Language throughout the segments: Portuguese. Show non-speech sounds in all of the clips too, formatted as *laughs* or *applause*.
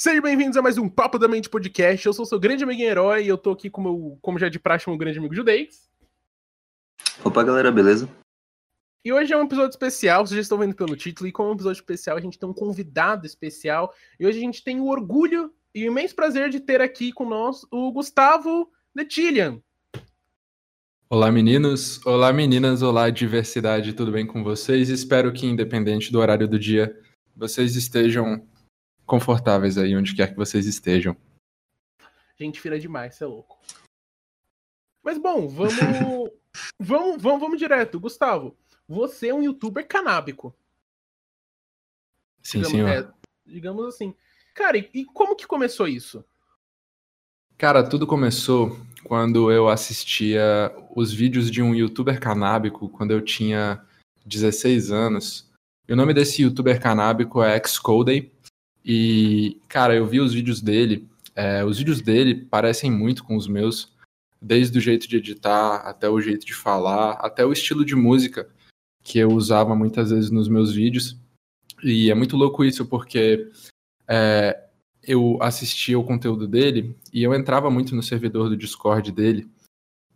Sejam bem-vindos a mais um Papo da Mente Podcast. Eu sou seu grande amigo herói e eu tô aqui com meu, como já de praxe, meu grande amigo Judeix. Opa, galera, beleza? E hoje é um episódio especial, vocês já estão vendo pelo título, e como é um episódio especial, a gente tem um convidado especial. E hoje a gente tem o orgulho e o imenso prazer de ter aqui com nós o Gustavo Detillian. Olá, meninos. Olá, meninas. Olá, diversidade. Tudo bem com vocês? Espero que, independente do horário do dia, vocês estejam confortáveis aí, onde quer que vocês estejam. Gente fina demais, você é louco. Mas bom, vamos, *laughs* vamos, vamos, vamos direto. Gustavo, você é um youtuber canábico. Sim, digamos, senhor. é, digamos assim. Cara, e, e como que começou isso? Cara, tudo começou quando eu assistia os vídeos de um youtuber canábico quando eu tinha 16 anos. E o nome desse youtuber canábico é Xcodey. E, cara, eu vi os vídeos dele. é, os vídeos dele parecem muito com os meus, desde o jeito de editar, até o jeito de falar, até o estilo de música que eu usava muitas vezes nos meus vídeos. E é muito louco isso, porque é, eu assistia o conteúdo dele e eu entrava muito no servidor do Discord dele.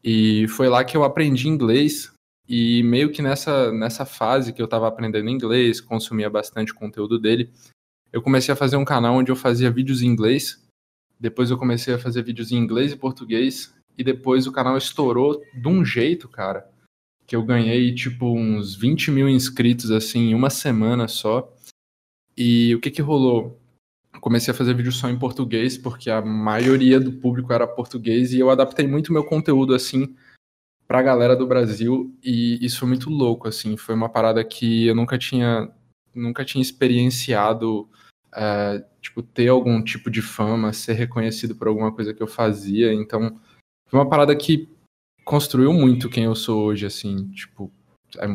E foi lá que eu aprendi inglês. E meio que nessa, nessa fase que eu estava aprendendo inglês, consumia bastante conteúdo dele, eu comecei a fazer um canal onde eu fazia vídeos em inglês. Depois eu comecei a fazer vídeos em inglês e português. E depois o canal estourou de um jeito, cara, que eu ganhei tipo uns 20 mil inscritos assim em uma semana só. E o que que rolou? comecei a fazer vídeo só em português, porque a maioria do público era português, e eu adaptei muito meu conteúdo, assim, pra galera do Brasil, e isso foi muito louco, assim, foi uma parada que eu nunca tinha, nunca tinha experienciado, é, tipo, ter algum tipo de fama, ser reconhecido por alguma coisa que eu fazia, então, foi uma parada que construiu muito quem eu sou hoje, assim, tipo, é,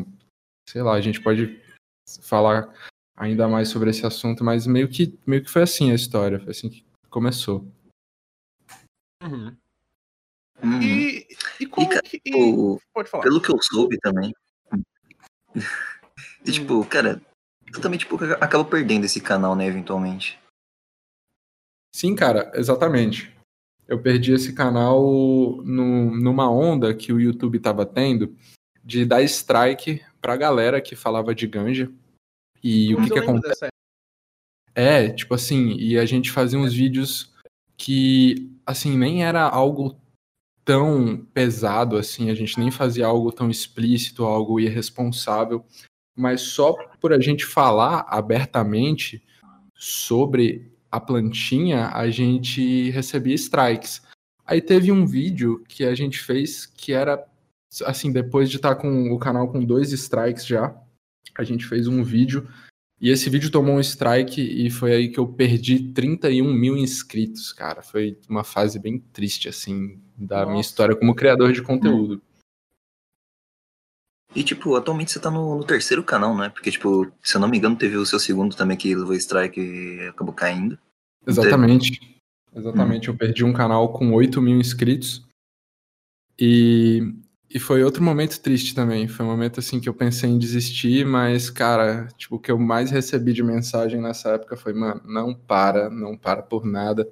sei lá, a gente pode falar ainda mais sobre esse assunto, mas meio que, meio que foi assim a história, foi assim que começou. Uhum. Uhum. E, e como cara, que. o- Pode falar. Pelo que eu soube também. *laughs* e, tipo, cara, tu também, tipo, acaba perdendo esse canal, né, eventualmente. Sim, cara, exatamente. Eu perdi esse canal no, numa onda que o YouTube tava tendo de dar strike pra galera que falava de ganja. E o Mas que, que lembro acontece? É, tipo assim, e a gente fazia uns vídeos que, assim, nem era algo tão pesado assim, a gente nem fazia algo tão explícito, algo irresponsável, mas só por a gente falar abertamente sobre a plantinha, a gente recebia strikes. Aí teve um vídeo que a gente fez que era, assim, depois de estar com o canal com dois strikes já, a gente fez um vídeo e esse vídeo tomou um strike e foi aí que eu perdi 31 mil inscritos, cara. Foi uma fase bem triste, assim, da minha Nossa. história como criador de conteúdo. E, tipo, atualmente você tá no, no terceiro canal, né? Porque, tipo, se eu não me engano, teve o seu segundo também que levou strike e acabou caindo. Exatamente. Exatamente. Eu perdi um canal com 8 mil inscritos. E, e foi outro momento triste também. Foi um momento assim que eu pensei em desistir, mas, cara, tipo, o que eu mais recebi de mensagem nessa época foi, mano, não para, não para por nada.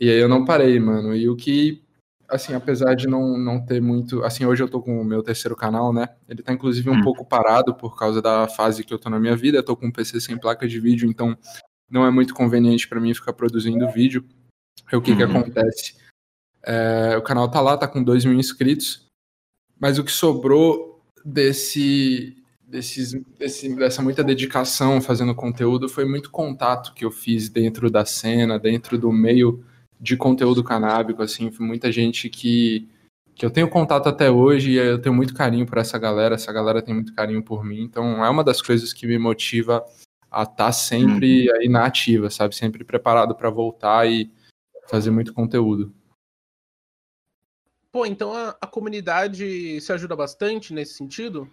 E aí eu não parei, mano. E o que, assim, apesar de não, não ter muito. Assim, hoje eu tô com o meu terceiro canal, né? Ele tá inclusive um Hum. pouco parado por causa da fase que eu tô na minha vida. Eu tô com um PC sem placa de vídeo, então não é muito conveniente pra mim ficar produzindo vídeo. Aí o que que Uhum. acontece? É, o canal tá lá, tá com 2 mil inscritos, mas o que sobrou desse, desses, desse, dessa muita dedicação fazendo conteúdo foi muito contato que eu fiz dentro da cena, dentro do meio de conteúdo canábico, assim, muita gente que, que eu tenho contato até hoje e eu tenho muito carinho por essa galera, essa galera tem muito carinho por mim, então é uma das coisas que me motiva a estar sempre aí na ativa, sabe? Sempre preparado para voltar e fazer muito conteúdo. Pô, então a, a comunidade se ajuda bastante nesse sentido?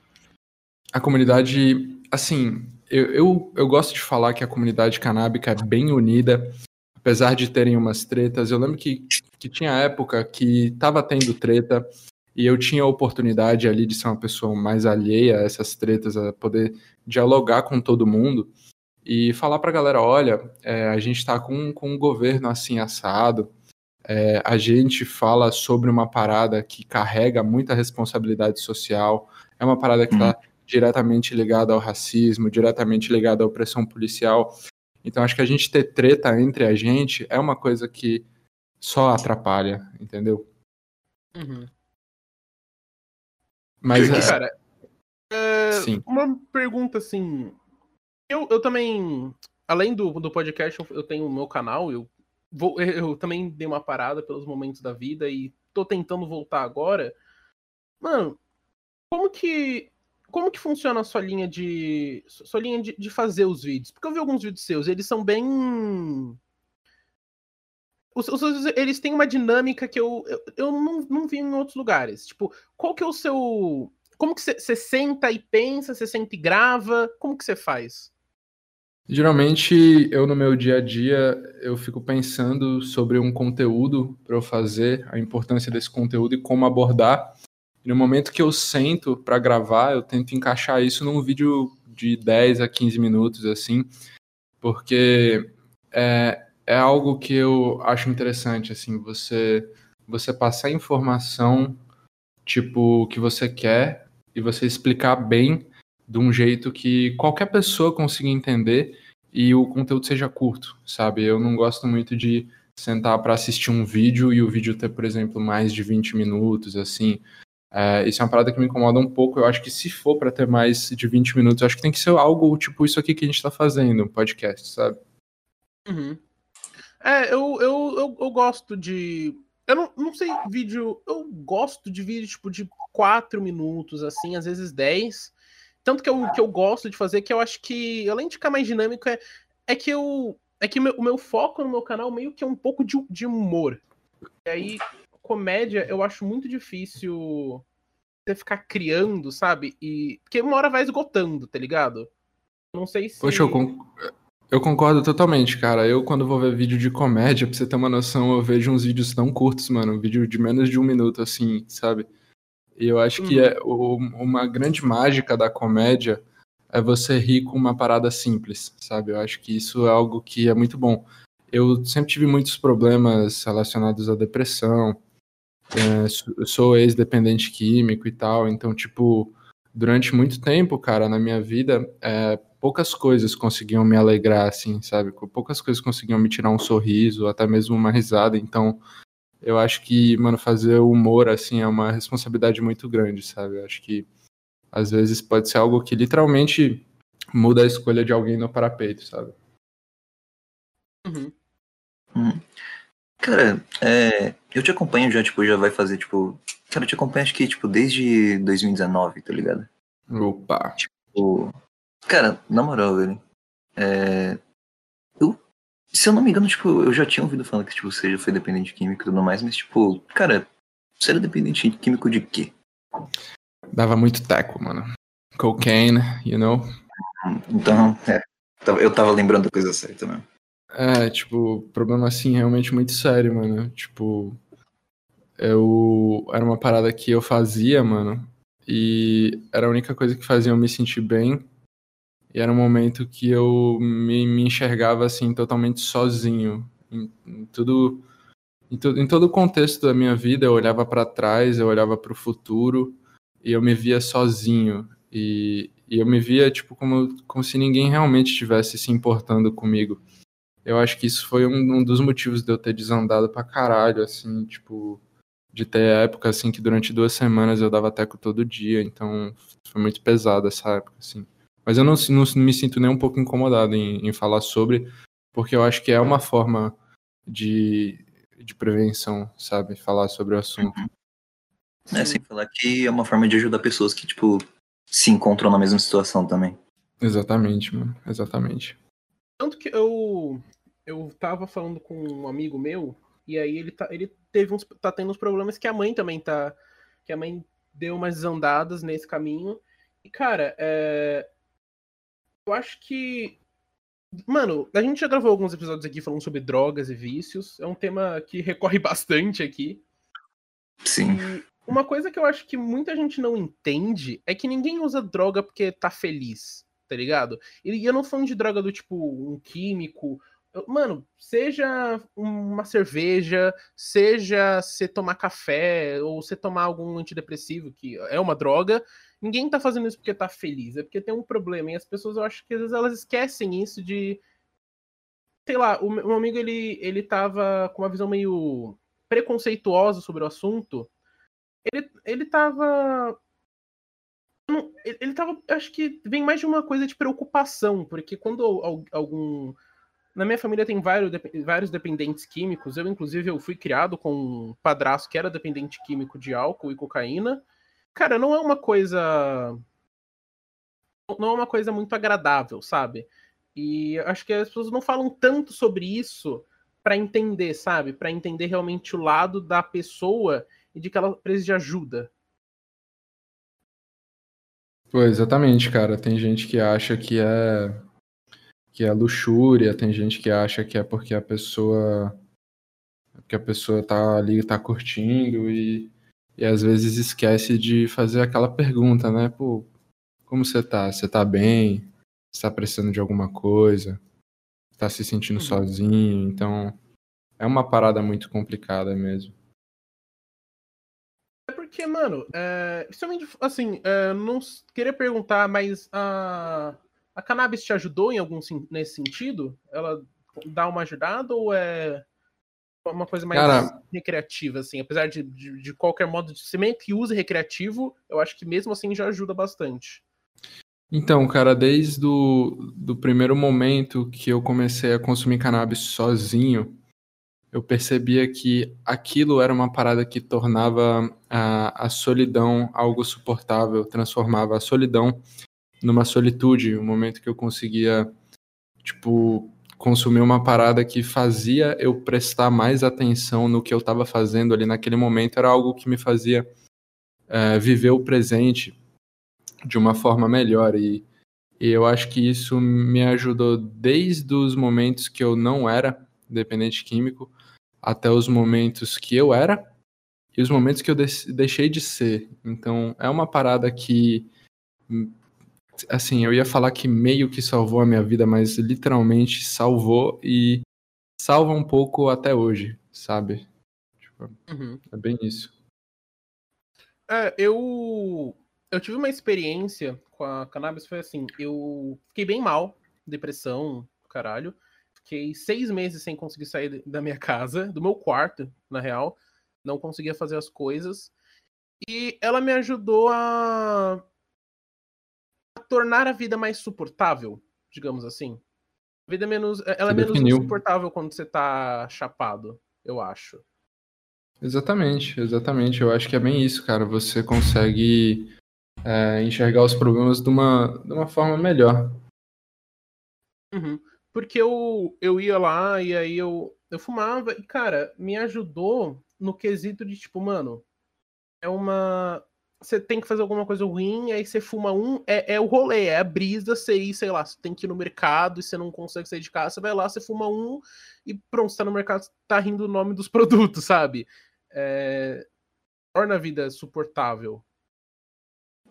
A comunidade, assim, eu, eu, eu gosto de falar que a comunidade canábica é bem unida, apesar de terem umas tretas. Eu lembro que, que tinha época que tava tendo treta e eu tinha a oportunidade ali de ser uma pessoa mais alheia a essas tretas, a poder dialogar com todo mundo. e falar pra galera, olha, é, a gente tá com, com um governo assim assado, é, a gente fala sobre uma parada que carrega muita responsabilidade social, é uma parada que está uhum. diretamente ligada ao racismo, diretamente ligada à opressão policial. Então acho que a gente ter treta entre a gente é uma coisa que só atrapalha, entendeu? Uhum. Mas, é, cara, é, Sim. uma pergunta assim. Eu, eu também, além do, do podcast, eu tenho o meu canal, eu, vou, eu também dei uma parada pelos momentos da vida e tô tentando voltar agora. Mano, como que como que funciona a sua linha de sua linha de, de, fazer os vídeos? Porque eu vi alguns vídeos seus, eles são bem os, os, eles têm uma dinâmica que eu, eu, eu não, não vi em outros lugares. Tipo, qual que é o seu como que você senta e pensa, você senta e grava? Como que você faz? Geralmente, eu no meu dia a dia, eu fico pensando sobre um conteúdo para eu fazer, a importância desse conteúdo e como abordar. E no momento que eu sento para gravar, eu tento encaixar isso num vídeo de 10 a 15 minutos, assim, porque é, é algo que eu acho interessante, assim, você, você passar informação, tipo, que você quer e você explicar bem de um jeito que qualquer pessoa consiga entender e o conteúdo seja curto, sabe? Eu não gosto muito de sentar para assistir um vídeo e o vídeo ter, por exemplo, mais de 20 minutos, assim. É, isso é uma parada que me incomoda um pouco. Eu acho que se for para ter mais de 20 minutos, acho que tem que ser algo tipo isso aqui que a gente está fazendo, um podcast, sabe? Uhum. É, eu, eu, eu, eu, gosto de. Eu não, não sei, vídeo. Eu gosto de vídeo tipo de 4 minutos, assim, às vezes 10. Tanto que eu, que eu gosto de fazer, que eu acho que, além de ficar mais dinâmico, é, é que eu. É que o meu, o meu foco no meu canal meio que é um pouco de, de humor. E aí, comédia, eu acho muito difícil você ficar criando, sabe? E. Porque uma hora vai esgotando, tá ligado? Não sei se. Poxa, eu, eu concordo totalmente, cara. Eu, quando vou ver vídeo de comédia, pra você ter uma noção, eu vejo uns vídeos tão curtos, mano. Um vídeo de menos de um minuto, assim, sabe? E eu acho que uhum. é o, uma grande mágica da comédia é você rir com uma parada simples, sabe? Eu acho que isso é algo que é muito bom. Eu sempre tive muitos problemas relacionados à depressão. É, sou ex-dependente químico e tal, então, tipo, durante muito tempo, cara, na minha vida, é, poucas coisas conseguiam me alegrar, assim, sabe? Poucas coisas conseguiam me tirar um sorriso, até mesmo uma risada. Então, eu acho que, mano, fazer humor, assim, é uma responsabilidade muito grande, sabe? Eu acho que, às vezes, pode ser algo que literalmente muda a escolha de alguém no parapeito, sabe? Uhum. Hum. Cara, é, eu te acompanho já, tipo, já vai fazer, tipo... Cara, eu te acompanho acho que, tipo, desde 2019, tá ligado? Opa! Tipo... Cara, na moral, velho, é, se eu não me engano, tipo, eu já tinha ouvido falar que tipo, você já foi dependente químico e tudo mais, mas, tipo, cara, você era dependente químico de quê? Dava muito teco, mano. Cocaine, you know? Então, é. Eu tava lembrando a coisa certa, né? É, tipo, problema assim realmente muito sério, mano. Tipo, eu. Era uma parada que eu fazia, mano. E era a única coisa que fazia eu me sentir bem. E era um momento que eu me, me enxergava assim totalmente sozinho em, em tudo em, em, todo o contexto da minha vida. Eu olhava para trás, eu olhava para o futuro e eu me via sozinho e, e eu me via tipo como, como se ninguém realmente estivesse se importando comigo. Eu acho que isso foi um, um dos motivos de eu ter desandado pra caralho, assim, tipo, de ter época assim que durante duas semanas eu dava teco todo dia, então foi muito pesado essa época, assim. Mas eu não, não, me sinto nem um pouco incomodado em, em, falar sobre, porque eu acho que é uma forma de, de prevenção, sabe? Falar sobre o assunto. Uhum. É, sem falar que é uma forma de ajudar pessoas que, tipo, se encontram na mesma situação também. Exatamente, mano. Exatamente. Tanto que eu eu tava falando com um amigo meu, e aí ele, tá, ele teve uns, tá tendo uns problemas que a mãe também tá. Que a mãe deu umas desandadas nesse caminho. E, cara, é, eu acho que. Mano, a gente já gravou alguns episódios aqui falando sobre drogas e vícios. É um tema que recorre *laughs* bastante aqui. Sim. E uma coisa que eu acho que muita gente não entende é que ninguém usa droga porque tá feliz, tá ligado? E eu não falando de droga do tipo um químico. Mano, seja uma cerveja, seja você tomar café, ou você tomar algum antidepressivo, que é uma droga, ninguém tá fazendo isso porque tá feliz, é porque tem um problema. E as pessoas, eu acho que às vezes elas esquecem isso de. Sei lá, o meu amigo ele, ele tava com uma visão meio preconceituosa sobre o assunto. Ele, ele tava ele tava. Acho que vem mais de uma coisa de preocupação, porque quando algum. Na minha família tem vários, vários dependentes químicos. Eu, inclusive, eu fui criado com um padrasto que era dependente químico de álcool e cocaína. Cara, não é uma coisa. Não é uma coisa muito agradável, sabe? E acho que as pessoas não falam tanto sobre isso para entender, sabe? Para entender realmente o lado da pessoa e de que ela precisa de ajuda, Pô, exatamente, cara. Tem gente que acha que é que é luxúria, tem gente que acha que é porque a pessoa que a pessoa tá ali, tá curtindo e, e às vezes esquece de fazer aquela pergunta, né? Pô, como você tá? Você tá bem? Você tá precisando de alguma coisa? Tá se sentindo uhum. sozinho? Então, é uma parada muito complicada mesmo porque, mano, é, assim, é, não queria perguntar, mas a, a cannabis te ajudou em algum nesse sentido? Ela dá uma ajudada ou é uma coisa mais Cara, recreativa, assim? Apesar de, de, de qualquer modo, de meio que use recreativo, eu acho que mesmo assim já ajuda bastante. Então, cara, desde o do primeiro momento que eu comecei a consumir cannabis sozinho, eu percebia que aquilo era uma parada que tornava a, a solidão algo suportável, transformava a solidão numa solitude, um momento que eu conseguia, tipo, consumir uma parada que fazia eu prestar mais atenção no que eu estava fazendo ali naquele momento, era algo que me fazia é, viver o presente de uma forma melhor. E, e eu acho que isso me ajudou desde os momentos que eu não era dependente químico até os momentos que eu era e os momentos que eu deixei de ser. Então, é uma parada que assim, eu ia falar que meio que salvou a minha vida, mas literalmente salvou e salva um pouco até hoje, sabe? Tipo, uhum. É bem isso. É, eu eu tive uma experiência com a cannabis, foi assim, eu fiquei bem mal, depressão, caralho. Fiquei seis meses sem conseguir sair da minha casa, do meu quarto, na real. Não conseguia fazer as coisas. E ela me ajudou a, a tornar a vida mais suportável, digamos assim. A vida é menos. Ela você é menos insuportável quando você tá chapado, eu acho. Exatamente, exatamente. Eu acho que é bem isso, cara. Você consegue é, enxergar os problemas de uma, de uma forma melhor. Uhum. Porque eu, eu ia lá e aí eu, eu fumava e, cara, me ajudou no quesito de, tipo, mano, é uma. Você tem que fazer alguma coisa ruim, aí você fuma um, é, é o rolê, é a brisa, você ir, sei lá, você tem que ir no mercado e você não consegue sair de casa, você vai lá, você fuma um e pronto, você tá no mercado, tá rindo o nome dos *laughs* produtos, sabe? É... Torna a vida suportável.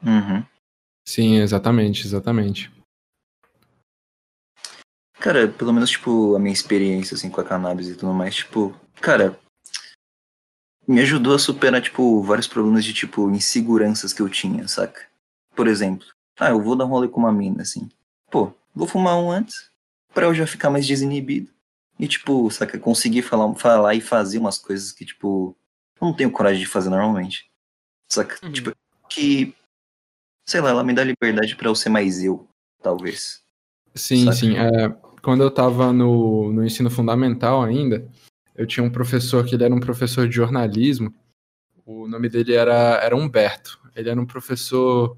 Uhum. Sim, exatamente, exatamente. Cara, pelo menos, tipo, a minha experiência, assim, com a cannabis e tudo mais, tipo, cara, me ajudou a superar, tipo, vários problemas de, tipo, inseguranças que eu tinha, saca? Por exemplo, ah, eu vou dar um rolê com uma mina, assim. Pô, vou fumar um antes, pra eu já ficar mais desinibido. E, tipo, saca, conseguir falar, falar e fazer umas coisas que, tipo, eu não tenho coragem de fazer normalmente. Saca? Uhum. Tipo, que, sei lá, ela me dá liberdade para eu ser mais eu, talvez. Sim, saca? sim. É, quando eu estava no, no ensino fundamental ainda, eu tinha um professor que ele era um professor de jornalismo. O nome dele era, era Humberto. Ele era um professor.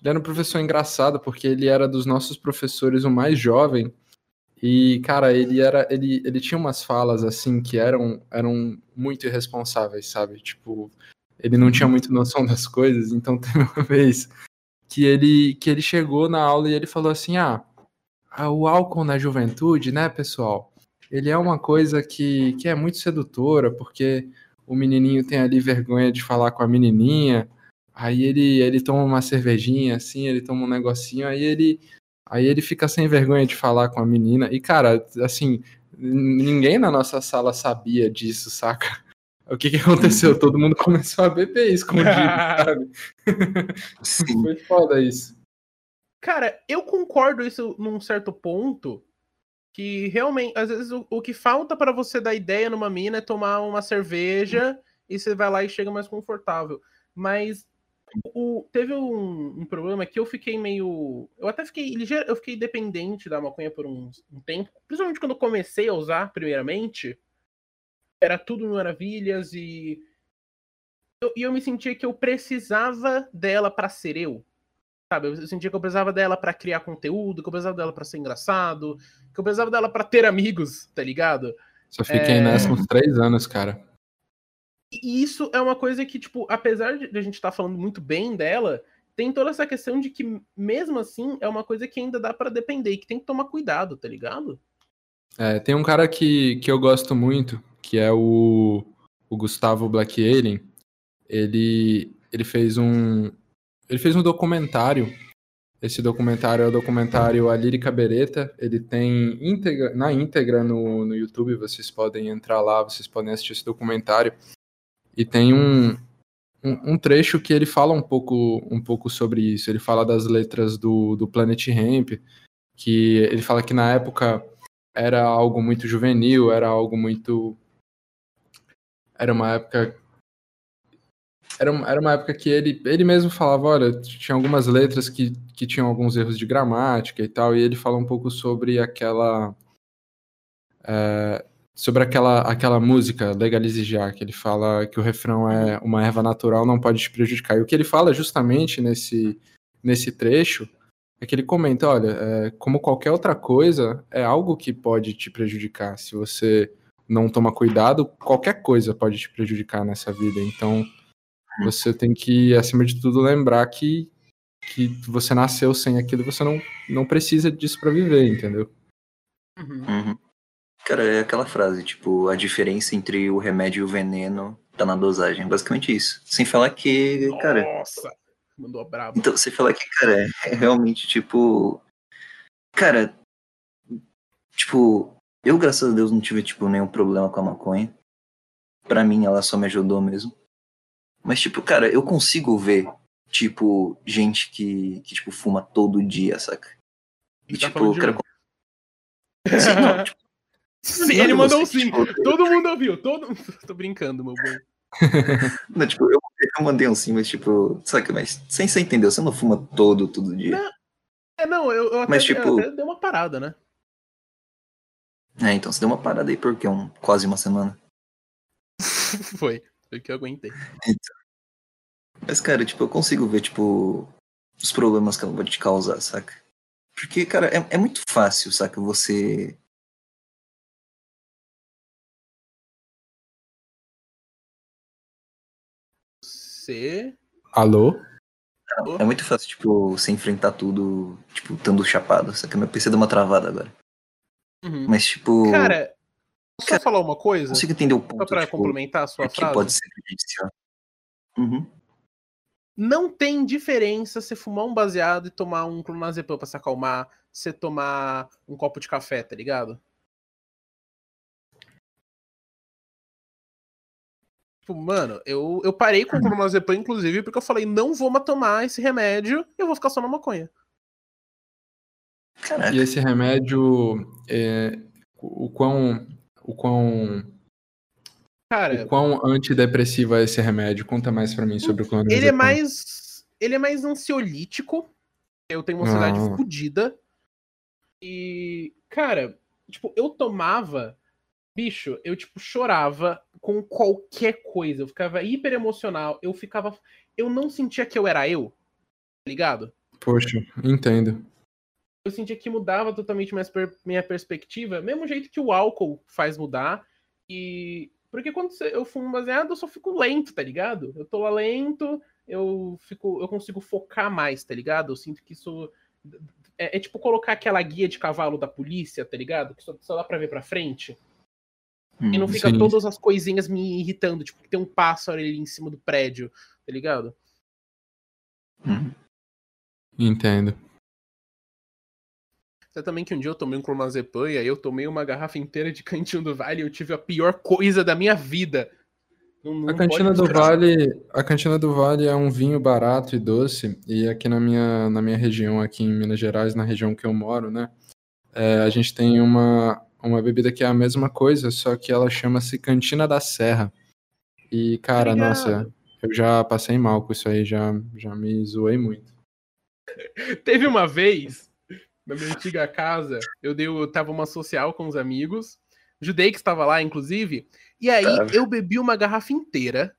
Ele era um professor engraçado, porque ele era dos nossos professores o mais jovem. E, cara, ele era. Ele, ele tinha umas falas assim que eram, eram muito irresponsáveis, sabe? Tipo, ele não tinha muito noção das coisas, então *laughs* teve uma vez que ele, que ele chegou na aula e ele falou assim: Ah, o álcool na juventude, né, pessoal? Ele é uma coisa que, que é muito sedutora, porque o menininho tem ali vergonha de falar com a menininha, aí ele, ele toma uma cervejinha, assim, ele toma um negocinho, aí ele, Aí ele fica sem vergonha de falar com a menina. E, cara, assim, ninguém na nossa sala sabia disso, saca? O que, que aconteceu? *laughs* Todo mundo começou a beber escondido, *laughs* sabe? Sim. Foi foda isso. Cara, eu concordo isso num certo ponto. Que realmente, às vezes, o, o que falta para você dar ideia numa mina é tomar uma cerveja e você vai lá e chega mais confortável. Mas o, teve um, um, problema que eu fiquei meio. Eu até fiquei ligeiro, eu fiquei dependente da maconha por um, um, tempo. Principalmente quando eu comecei a usar, primeiramente. Era tudo maravilhas e. Eu, e eu me sentia que eu precisava dela para ser eu. Sabe? Eu sentia que eu precisava dela para criar conteúdo, que eu precisava dela para ser engraçado, que eu precisava dela para ter amigos, tá ligado? Só fiquei é... nessa uns três anos, cara. E isso é uma coisa que, tipo, apesar de a gente estar tá falando muito bem dela, tem toda essa questão de que, mesmo assim, é uma coisa que ainda dá para depender e que tem que tomar cuidado, tá ligado? É, tem um cara que, que eu gosto muito, que é o, o Gustavo Black Alien. Ele, ele fez um. Ele fez um documentário. Esse documentário é o documentário A Lírica Bereta. Ele tem íntegra, na íntegra no, no YouTube, vocês podem entrar lá, vocês podem assistir esse documentário. E tem um, um, um, trecho que ele fala um pouco, um pouco sobre isso. Ele fala das letras do, do Planet Ramp, que ele fala que na época era algo muito juvenil, era algo muito. Era uma época. Era, era uma época que ele, ele mesmo falava, olha, tinha algumas letras que, que tinham alguns erros de gramática e tal, e ele fala um pouco sobre aquela. É, sobre aquela, aquela música Legalize Já, que ele fala que o refrão é uma erva natural não pode te prejudicar. E o que ele fala justamente nesse, nesse trecho é que ele comenta, olha, é, como qualquer outra coisa, é algo que pode te prejudicar. Se você não toma cuidado, qualquer coisa pode te prejudicar nessa vida. Então, você tem que, acima de tudo, lembrar que, que você nasceu sem aquilo, você não, não precisa disso para viver, entendeu? Uhum. Uhum. Cara, é aquela frase, tipo, a diferença entre o remédio e o veneno tá na dosagem. Basicamente isso. Sem falar que, cara. Nossa, mandou brabo. Então, sem falar que, cara, é realmente, tipo. Cara. Tipo, eu, graças a Deus, não tive, tipo, nenhum problema com a maconha. Pra mim, ela só me ajudou mesmo. Mas, tipo, cara, eu consigo ver, tipo, gente que, que tipo, fuma todo dia, saca? E, tá tipo, cara. *laughs* Sim, não, tipo, Sim, ele mandou um sim. Todo mundo ouviu. Todo... *laughs* Tô brincando, meu bom. *laughs* não, tipo, eu, eu, mandei um sim, mas tipo, saca, mas sem você entender, você não fuma todo, todo dia. Não, é, não, eu, eu, até, mas, tipo... até dei uma parada, né? É, então você deu uma parada aí por quê? Um, quase uma semana. Foi, foi que eu aguentei. Então. Mas, cara, tipo, eu consigo ver, tipo, os problemas que ela pode te causar, saca? Porque, cara, é, é muito fácil, saca, você você. Alô? É muito fácil, tipo, você enfrentar tudo, tipo, estando chapado. Só que meu PC deu uma travada agora. Uhum. Mas, tipo. Cara, posso cara, falar uma coisa? Consigo entender o ponto. Só pra tipo, complementar a sua frase. pode ser prejudicial. Uhum. Não tem diferença você fumar um baseado e tomar um clonazepam pra se acalmar, você tomar um copo de café, tá ligado? Tipo, mano, eu, eu parei com o clonazepam, inclusive, porque eu falei, não vou mais tomar esse remédio, eu vou ficar só na maconha. Caraca. E esse remédio, é, o quão... O quão... Cara, o quão antidepressivo é esse remédio? Conta mais para mim sobre o clonazepam. Ele é mais... Ele é mais ansiolítico. Eu tenho uma ansiedade ah. fodida. E, cara, tipo, eu tomava Bicho, eu, tipo, chorava com qualquer coisa. Eu ficava hiper emocional. Eu ficava. Eu não sentia que eu era eu. Tá ligado? Poxa, entendo. Eu sentia que mudava totalmente minha, minha perspectiva. Mesmo jeito que o álcool faz mudar. E. Porque quando eu fumo baseado, eu só fico lento, tá ligado? Eu tô lá lento, eu fico. Eu consigo focar mais, tá ligado? Eu sinto que isso. É, é tipo colocar aquela guia de cavalo da polícia, tá ligado? Que só, só dá pra ver pra frente. Hum, e não fica sim. todas as coisinhas me irritando, tipo, que tem um pássaro ali em cima do prédio, tá ligado? Hum. Entendo. Até também que um dia eu tomei um clonazepam e aí eu tomei uma garrafa inteira de Cantinho do Vale e eu tive a pior coisa da minha vida. Não, não A Cantina do. Vale, a Cantina do Vale é um vinho barato e doce, e aqui na minha, na minha região, aqui em Minas Gerais, na região que eu moro, né, é, a gente tem uma, uma bebida que é a mesma coisa, só que ela chama-se Cantina da Serra. E, cara, Obrigado. nossa, eu já passei mal com isso aí, já, já me zoei muito. *laughs* Teve uma vez, na minha antiga casa, eu dei, eu tava uma social com os amigos, judei que estava lá, inclusive, e aí Tava. eu bebi uma garrafa inteira,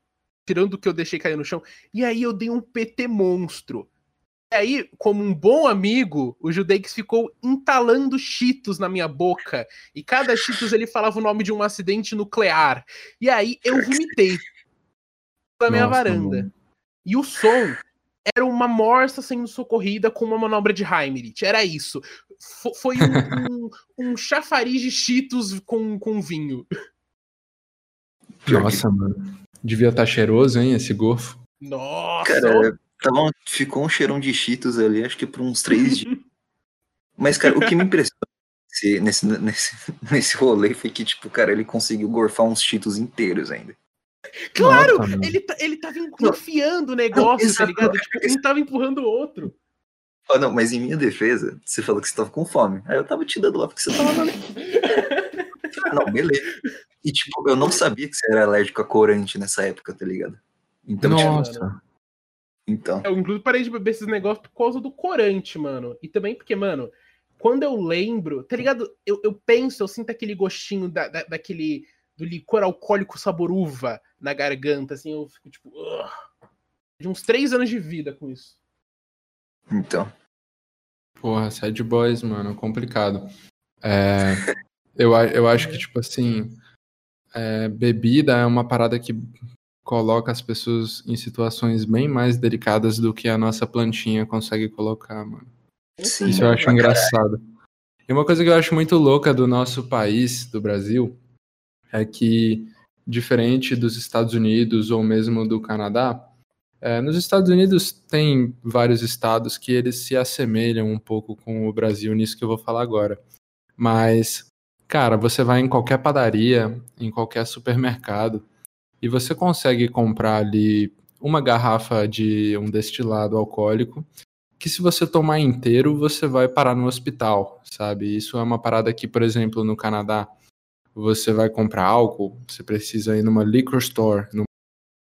tirando o que eu deixei cair no chão, e aí eu dei um PT monstro. E aí, como um bom amigo, o Judex ficou entalando cheetos na minha boca. E cada cheetos ele falava o nome de um acidente nuclear. E aí eu vomitei na minha Nossa, varanda. mano. E o som era uma morsa sendo socorrida com uma manobra de Heimlich. Era isso. Fo- foi um, *laughs* um, um chafariz de cheetos com, com vinho. Nossa, mano. Devia estar cheiroso, hein, esse gorfo. Nossa! Cara, tava um- ficou um cheirão de cheetos ali, acho que por uns três dias. *laughs* Mas, cara, o que me impressionou nesse, nesse, nesse, nesse rolê foi que, tipo, cara, ele conseguiu gorfar uns cheetos inteiros ainda. Claro! Nossa, ele, ta- ele tava en- enfiando o negócio, tá exato. ligado? Tipo, um tava empurrando o outro. Ah, não, mas em minha defesa, você falou que você tava com fome. Aí eu tava te dando lá porque você tava ali. *laughs* Ah, não, beleza. E, tipo, eu não sabia que você era alérgico a corante nessa época, tá ligado? Então, tipo, Nossa. então. Eu, inclusive, parei de beber esses negócios por causa do corante, mano. E também porque, mano, quando eu lembro, tá ligado? Eu, eu penso, eu sinto aquele gostinho da, da- daquele. do licor alcoólico sabor uva na garganta, assim, eu fico tipo. "Ugh". De uns três anos de vida com isso. Então. Porra, sad boys, mano, complicado. É, *laughs* eu, eu acho que, tipo assim, é, bebida é uma parada que coloca as pessoas em situações bem mais delicadas do que a nossa plantinha consegue colocar, mano. Sim, Isso eu acho engraçado. E uma coisa que eu acho muito louca do nosso país, do Brasil, é que, diferente dos Estados Unidos ou mesmo do Canadá, é, nos Estados Unidos tem vários estados que eles se assemelham um pouco com o Brasil nisso que eu vou falar agora. Mas, cara, você vai em qualquer padaria, em qualquer supermercado, e você consegue comprar ali uma garrafa de um destilado alcoólico que se você tomar inteiro, você vai parar no hospital, sabe? Isso é uma parada que, por exemplo, no Canadá, você vai comprar álcool, você precisa ir numa liquor store, numa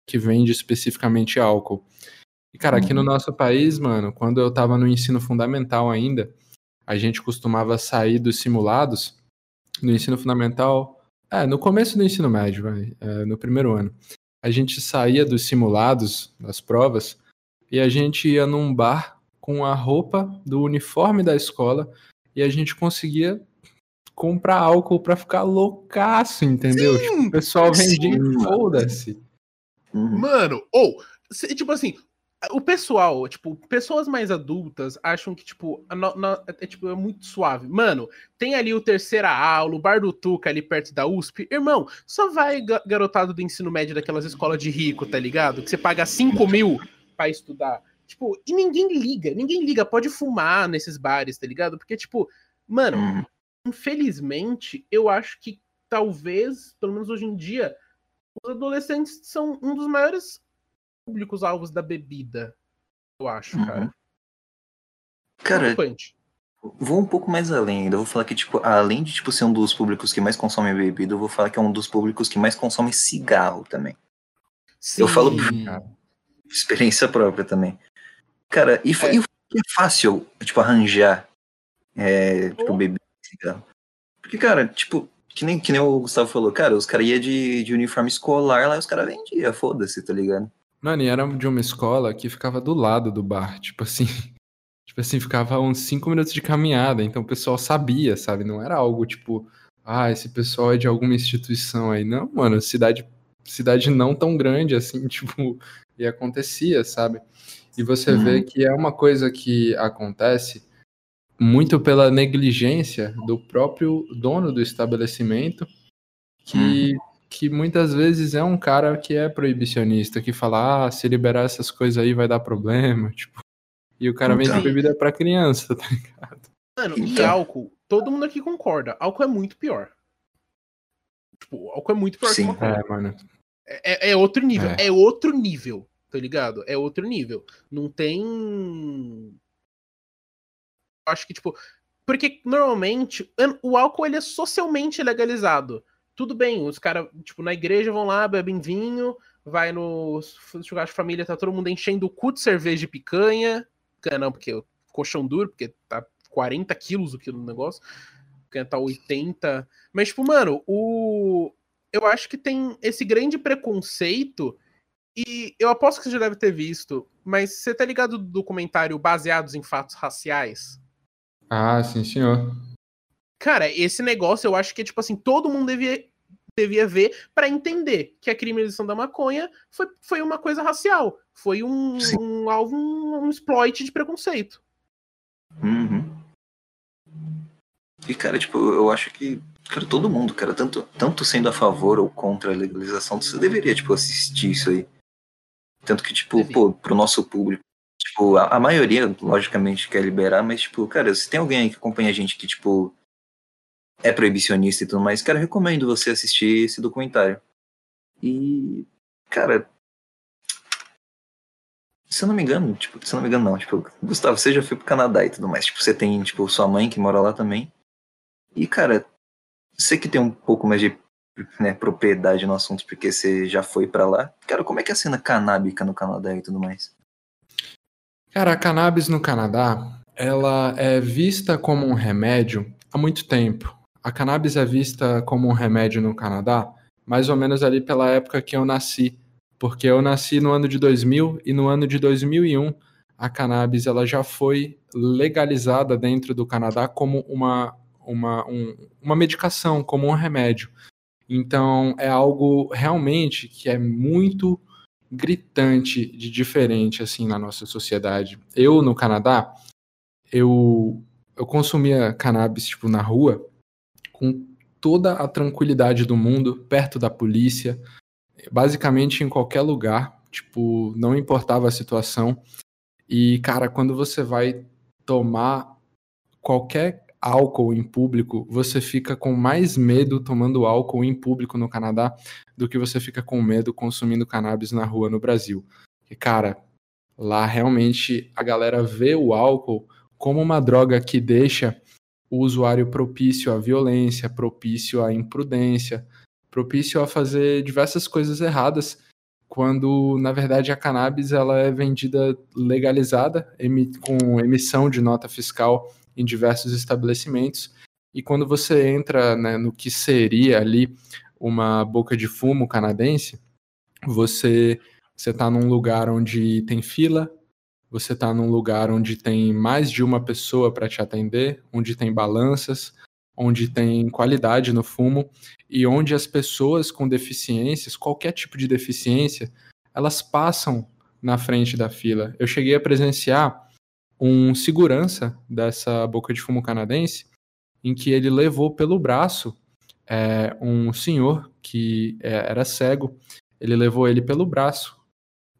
que vende especificamente álcool. E, cara, aqui no nosso país, mano, quando eu tava no ensino fundamental ainda, a gente costumava sair dos simulados no ensino fundamental, é, no começo do ensino médio, vai, é, no primeiro ano. A gente saía dos simulados, das provas, e a gente ia num bar com a roupa do uniforme da escola e a gente conseguia comprar álcool pra ficar loucaço, entendeu? Tipo, o pessoal vendia Sim, e mano. foda-se. Uhum. Mano, ou, se- tipo assim, o pessoal, tipo, pessoas mais adultas acham que, tipo, a no- na- é, tipo, é muito suave. Mano, tem ali o terceira aula, o bar do Tuca ali perto da USP. Irmão, só vai ga- garotado do ensino médio daquelas escolas de rico, tá ligado? Que você paga 5 mil pra estudar. Tipo, e ninguém liga, ninguém liga, pode fumar nesses bares, tá ligado? Porque, tipo, mano, Uhum. Infelizmente, eu acho que talvez, pelo menos hoje em dia, os adolescentes são um dos maiores públicos alvos da bebida. Eu acho, Uhum. cara. Cara, vou um pouco mais além ainda. Vou falar que, tipo, além de tipo, ser um dos públicos que mais consomem bebida, eu vou falar que é um dos públicos que mais consomem cigarro também. eu falo- Sim. cara. Experiência própria também. Cara, e, É. e é fácil, tipo, arranjar é, tipo, bebida cigarro. Porque, cara, tipo, que nem, que nem o Gustavo falou, cara, os caras iam de, de uniforme escolar lá e os caras vendiam, foda-se, tá ligado? Mano, e era de uma escola que ficava do lado do bar, *laughs* tipo assim. Tipo assim, ficava uns cinco minutos de caminhada, então o pessoal sabia, sabe? Não era algo tipo, ah, esse pessoal é de alguma instituição aí. Não, mano, cidade, cidade não tão grande assim, *laughs* tipo, e acontecia, sabe? E você Uhum. vê que é uma coisa que acontece muito pela negligência do próprio dono do estabelecimento, que, que muitas vezes é um cara que é proibicionista, que fala, ah, se liberar essas coisas aí vai dar problema, *laughs* tipo. E o cara vende Então. bebida pra criança, *laughs* tá ligado? Mano, e Então. álcool, todo mundo aqui concorda. Álcool é muito pior. Tipo, álcool é muito pior Sim. que maconha. É, mano. É, é outro nível. É. É. outro nível, tá ligado? É outro nível. Não tem. Acho que, tipo. Porque normalmente o álcool ele é socialmente legalizado. Tudo bem, os caras, tipo, na igreja vão lá, bebem vinho, vai no churrasco de família, tá todo mundo enchendo o cu de cerveja e picanha. Picanha não, porque colchão duro, porque tá 40 quilos o quilo do negócio. Picanha tá 80. Mas, tipo, mano, o eu acho que tem esse grande preconceito, e eu aposto que você já deve ter visto, mas você tá ligado do documentário Baseados em Fatos Raciais? Ah, sim, senhor. Cara, esse negócio eu acho que, tipo assim, todo mundo devia, devia ver pra entender que a criminalização da maconha foi, foi uma coisa racial. Foi um, Sim. um alvo, um, um exploit de preconceito. Uhum. E, cara, tipo, eu acho que, cara, todo mundo, cara, tanto, tanto sendo a favor ou contra a legalização, você deveria, tipo, assistir isso aí. Tanto que, tipo, pô, pro nosso público, tipo, a, a maioria, logicamente, quer liberar, mas, tipo, cara, se tem alguém aí que acompanha a gente que, tipo, é proibicionista e tudo mais, cara, recomendo você assistir esse documentário. E, cara, se eu não me engano, tipo, se eu não me engano, não, tipo, Gustavo, você já foi pro Canadá e tudo mais, tipo, você tem, tipo, sua mãe que mora lá também. E, cara, você que tem um pouco mais de né, propriedade no assunto, porque você já foi pra lá. Cara, como é que é a cena canábica no Canadá e tudo mais? Cara, a cannabis no Canadá, ela é vista como um remédio há muito tempo. A cannabis é vista como um remédio no Canadá, mais ou menos ali pela época que eu nasci, porque eu nasci no ano de 2000 e no ano de 2001 a cannabis ela já foi legalizada dentro do Canadá como uma, uma, um- uma medicação, como um remédio. Então é algo realmente que é muito gritante de diferente assim na nossa sociedade. Eu no Canadá, eu eu consumia cannabis tipo na rua com toda a tranquilidade do mundo, perto da polícia, basicamente em qualquer lugar, tipo, não importava a situação. E cara, quando você vai tomar qualquer álcool em público, você fica com mais medo tomando álcool em público no Canadá do que você fica com medo consumindo cannabis na rua no Brasil. E, cara, lá realmente a galera vê o álcool como uma droga que deixa o usuário propício à violência, propício à imprudência, propício a fazer diversas coisas erradas, quando na verdade a cannabis ela é vendida legalizada, com emissão de nota fiscal em diversos estabelecimentos. E quando você entra né, no que seria ali uma boca de fumo canadense, você você está num lugar onde tem fila, você está num lugar onde tem mais de uma pessoa para te atender, onde tem balanças, onde tem qualidade no fumo e onde as pessoas com deficiências, qualquer tipo de deficiência, elas passam na frente da fila. Eu cheguei a presenciar um segurança dessa boca de fumo canadense, em que ele levou pelo braço é, um senhor que é, era cego, ele levou ele pelo braço.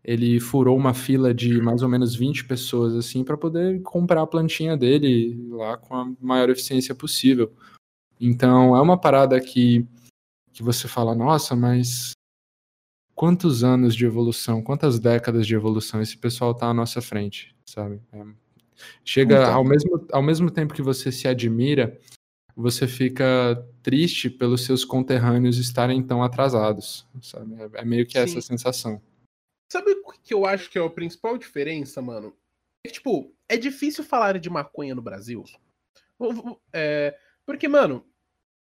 Ele furou uma fila de mais ou menos 20 pessoas assim para poder comprar a plantinha dele lá com a maior eficiência possível. Então é uma parada que, que você fala, nossa, mas quantos anos de evolução, quantas décadas de evolução esse pessoal tá à nossa frente, sabe? É, chega Então. ao, mesmo, ao mesmo tempo que você se admira, você fica triste pelos seus conterrâneos estarem tão atrasados, sabe? É, é meio que essa Sim. sensação. Sabe o que eu acho que é a principal diferença, mano? É que, tipo, é difícil falar de maconha no Brasil. É, porque, mano,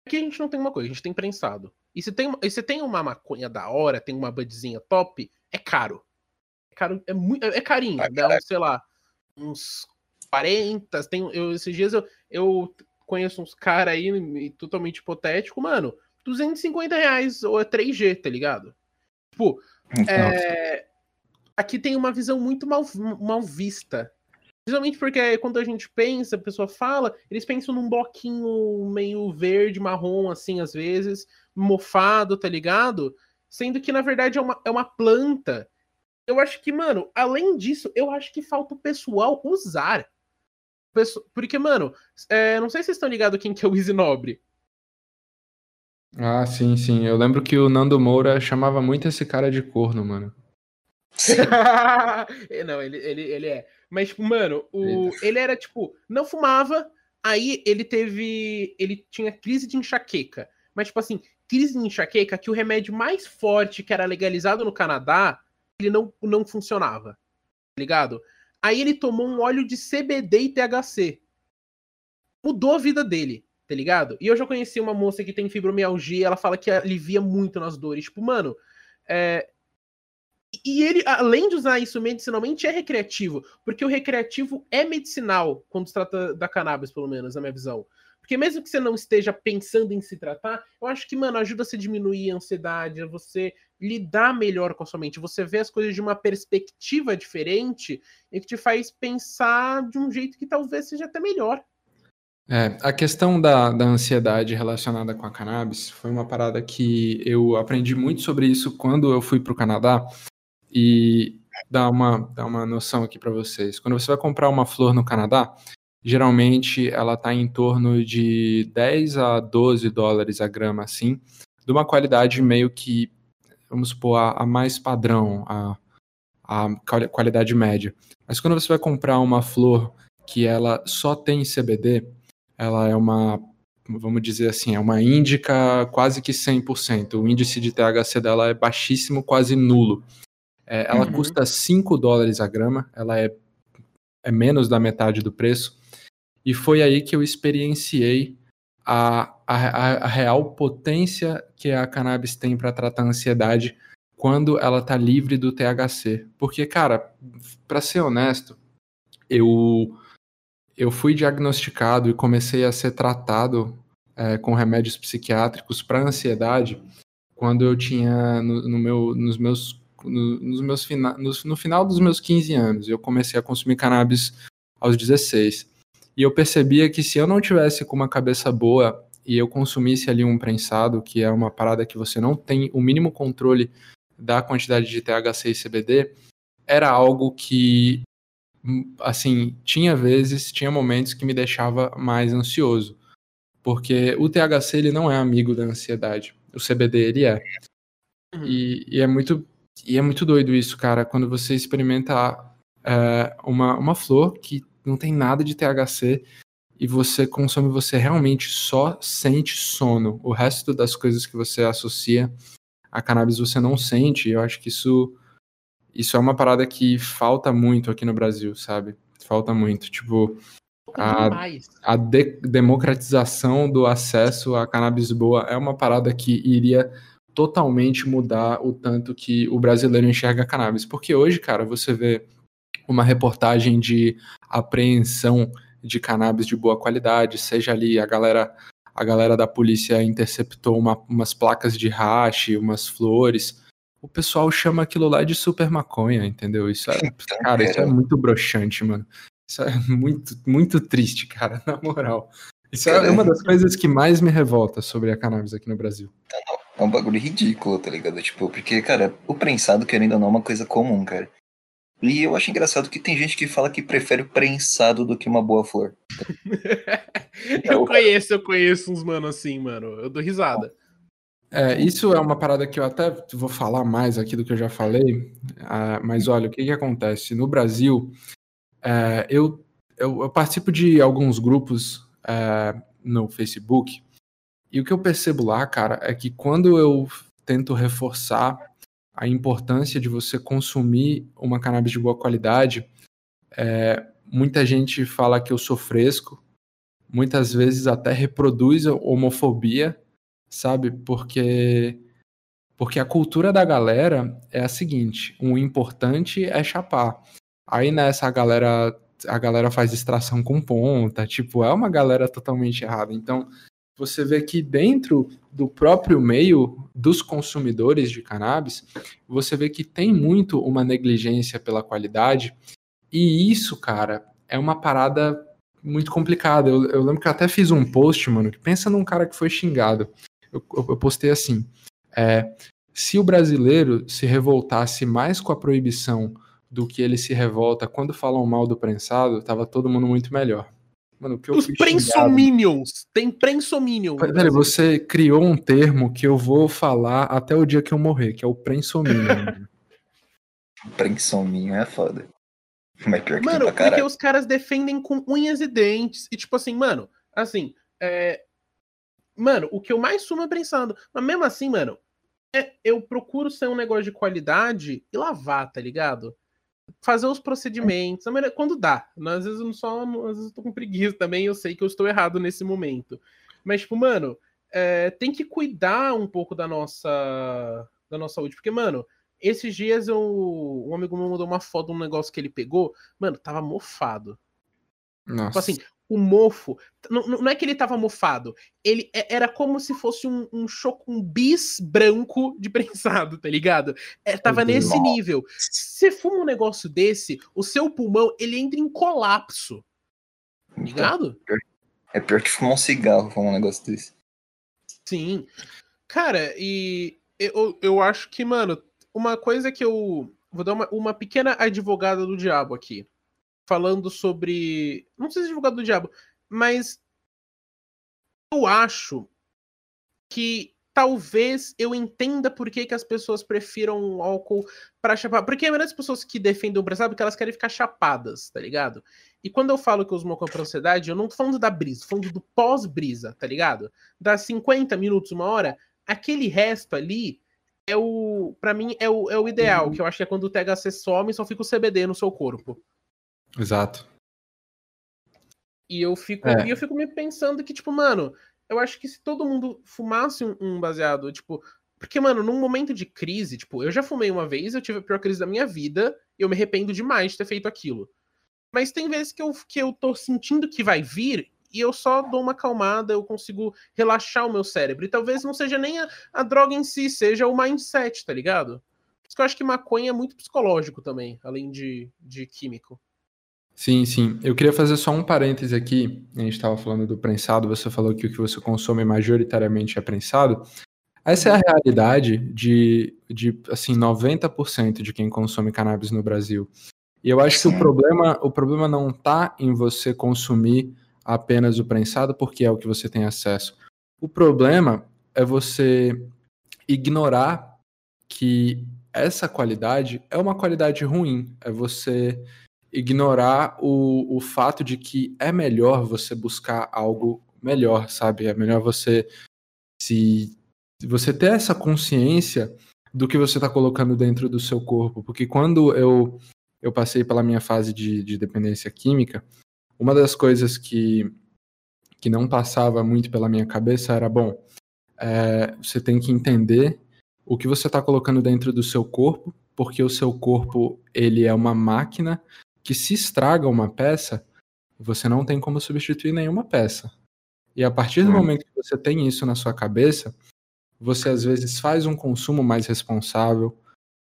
aqui a gente não tem uma coisa, a gente tem prensado. E se tem, e se tem uma maconha da hora, tem uma budzinha top, é caro. É caro, é, muito, é carinho. Ah, dá, uns, sei lá, uns 40. Tem, eu, esses dias eu, eu conheço uns caras aí, totalmente hipotético, mano, 250 reais ou é 3G, tá ligado? Tipo, é, aqui tem uma visão muito mal, mal vista. Principalmente porque quando a gente pensa, a pessoa fala, eles pensam num bloquinho meio verde, marrom, assim, às vezes, mofado, tá ligado? Sendo que, na verdade, é uma, é uma planta. Eu acho que, mano, além disso, eu acho que falta o pessoal usar. Porque, mano, é, não sei se vocês estão ligados quem que é o Easy Nobre. Ah, sim, sim. Eu lembro que o Nando Moura chamava muito esse cara de corno, mano. *laughs* não, ele, ele, ele é. Mas, tipo, mano, o, ele era, tipo, não fumava, aí ele teve. Ele tinha crise de enxaqueca. Mas, tipo assim, crise de enxaqueca que o remédio mais forte que era legalizado no Canadá, ele não, não funcionava. Tá ligado? Aí ele tomou um óleo de CBD e THC. Mudou a vida dele, tá ligado? E eu já conheci uma moça que tem fibromialgia, ela fala que alivia muito nas dores. Tipo, mano, é... E ele, além de usar isso medicinalmente, é recreativo. Porque o recreativo é medicinal quando se trata da cannabis, pelo menos, na minha visão. Porque mesmo que você não esteja pensando em se tratar, eu acho que, mano, ajuda você a diminuir a ansiedade, a você lidar melhor com a sua mente. Você vê as coisas de uma perspectiva diferente e que te faz pensar de um jeito que talvez seja até melhor. É, a questão da, da ansiedade relacionada com a cannabis foi uma parada que eu aprendi muito sobre isso quando eu fui para o Canadá e dar uma, dar uma noção aqui para vocês. Quando você vai comprar uma flor no Canadá, geralmente ela está em torno de 10 a 12 dólares a grama, assim, de uma qualidade meio que, vamos supor, a, a mais padrão, a, a qualidade média. Mas quando você vai comprar uma flor que ela só tem CBD, ela é uma, vamos dizer assim, é uma índica quase que 100%. O índice de THC dela é baixíssimo, quase nulo. É, ela uhum. custa 5 dólares a grama, ela é, é menos da metade do preço. E foi aí que eu experienciei a, a, a real potência que a cannabis tem para tratar a ansiedade quando ela tá livre do THC. Porque, cara, para ser honesto, eu eu fui diagnosticado e comecei a ser tratado é, com remédios psiquiátricos para ansiedade quando eu tinha no, no meu, nos meus no, nos meus fina, no, no final dos meus 15 anos. Eu comecei a consumir cannabis aos 16. E eu percebia que se eu não tivesse com uma cabeça boa e eu consumisse ali um prensado, que é uma parada que você não tem o mínimo controle da quantidade de THC e CBD, era algo que, assim, tinha vezes, tinha momentos que me deixava mais ansioso. Porque o THC, ele não é amigo da ansiedade. O CBD, ele é. Uhum. E, e, é muito e é muito doido isso, cara, quando você experimenta é, uma, uma flor que não tem nada de THC e você consome, você realmente só sente sono. O resto das coisas que você associa a cannabis você não sente. E eu acho que isso, isso é uma parada que falta muito aqui no Brasil, sabe? Falta muito. Tipo, a, a de democratização do acesso à cannabis boa é uma parada que iria totalmente mudar o tanto que o brasileiro enxerga cannabis. Porque hoje, cara, você vê uma reportagem de apreensão de cannabis de boa qualidade, seja ali a galera a galera da polícia interceptou uma, umas placas de hash, umas flores. O pessoal chama aquilo lá de super maconha, entendeu? Isso é, *laughs* cara, isso é muito broxante, mano. Isso é muito, muito triste, cara, *laughs* na moral. Isso é uma das coisas que mais me revolta sobre a cannabis aqui no Brasil. É um bagulho ridículo, tá ligado? Tipo, porque, cara, o prensado, querendo ou não, é uma coisa comum, cara. E eu acho engraçado que tem gente que fala que prefere o prensado do que uma boa flor. *laughs* eu conheço, eu conheço uns mano assim, mano. Eu dou risada. É, isso é uma parada que eu até vou falar mais aqui do que eu já falei. Uh, mas olha, o que, que acontece? No Brasil, uh, eu, eu, eu, participo de alguns grupos uh, no Facebook. E o que eu percebo lá, cara, é que quando eu tento reforçar a importância de você consumir uma cannabis de boa qualidade. É, muita gente fala que eu sou fresco, muitas vezes até reproduz homofobia, sabe? Porque porque a cultura da galera é a seguinte: o importante é chapar. Aí nessa a galera a galera faz extração com ponta, tipo, é uma galera totalmente errada. Então, você vê que dentro do próprio meio dos consumidores de cannabis, você vê que tem muito uma negligência pela qualidade, e isso, cara, é uma parada muito complicada. Eu, eu lembro que eu até fiz um post, mano, que pensa num cara que foi xingado. Eu, eu, eu postei assim: é, se o brasileiro se revoltasse mais com a proibição do que ele se revolta quando falam mal do prensado, tava todo mundo muito melhor. Mano, o que eu Os prensominions. Tem prensominion. no Peraí, você criou um termo que eu vou falar até o dia que eu morrer, que é o prensomínio. *laughs* Prensominho é foda. Mas pior que Mano, porque os caras defendem com unhas e dentes. E tipo assim, mano, assim, é... Mano, o que eu mais sumo é prensado. Mas mesmo assim, mano, é- eu procuro ser um negócio de qualidade e lavar, tá ligado? Fazer os procedimentos, quando dá. Às vezes eu não só, às vezes eu tô com preguiça também, eu sei que eu estou errado nesse momento. Mas, tipo, mano, é, tem que cuidar um pouco da nossa, da nossa saúde. Porque, mano, esses dias eu, um amigo meu mandou uma foto de um negócio que ele pegou. Mano, tava mofado. Nossa. Tipo assim, o mofo. Não, não é que ele tava mofado. Ele é- era como se fosse um, um, cho- um bis branco de prensado, tá ligado? É, tava nesse nível. Se fuma um negócio desse, o seu pulmão ele entra em colapso. Então, Ligado? é pior que fumar um cigarro, fumar um negócio desse. Sim. Cara, e eu, eu acho que, mano, uma coisa que eu. Vou dar uma, uma pequena advogada do diabo aqui. Falando sobre. Não sei se é advogado do diabo, mas. Eu acho que talvez eu entenda por que, que as pessoas prefiram álcool pra chapar. Porque a maioria das pessoas que defendem o Brasil sabe que elas querem ficar chapadas, tá ligado? E quando eu falo que eu uso maconha pra ansiedade, eu não tô falando da brisa, tô falando do pós-brisa, tá ligado? Das 50 minutos, uma hora, aquele resto ali é o. Pra mim, é o, é o ideal, que eu acho que é quando o THC some e só fica o CBD no seu corpo. Exato. E eu fico, É. e eu fico me pensando que, tipo, mano, eu acho que se todo mundo fumasse um, um baseado, tipo. Porque, mano, num momento de crise, tipo, eu já fumei uma vez, eu tive a pior crise da minha vida, e eu me arrependo demais de ter feito aquilo. Mas tem vezes que eu, que eu tô sentindo que vai vir, e eu só dou uma acalmada, eu consigo relaxar o meu cérebro. E talvez não seja nem a, a droga em si, seja o mindset, tá ligado? Por isso que eu acho que maconha é muito psicológico também, além de, de químico. Sim, sim. Eu queria fazer só um parêntese aqui. A gente estava falando do prensado, você falou que o que você consome majoritariamente é prensado. Essa é a realidade de, de assim, 90% de quem consome cannabis no Brasil. E eu acho que o problema, o problema não está em você consumir apenas o prensado porque é o que você tem acesso. O problema é você ignorar que essa qualidade é uma qualidade ruim. É você ignorar o, o fato de que é melhor você buscar algo melhor, sabe? É melhor você se você ter essa consciência do que você está colocando dentro do seu corpo. Porque quando eu, eu passei pela minha fase de, de dependência química, uma das coisas que, que não passava muito pela minha cabeça era, bom, é, você tem que entender o que você está colocando dentro do seu corpo, porque o seu corpo ele é uma máquina que se estraga uma peça, você não tem como substituir nenhuma peça. E a partir do Hum. momento que você tem isso na sua cabeça, você às vezes faz um consumo mais responsável,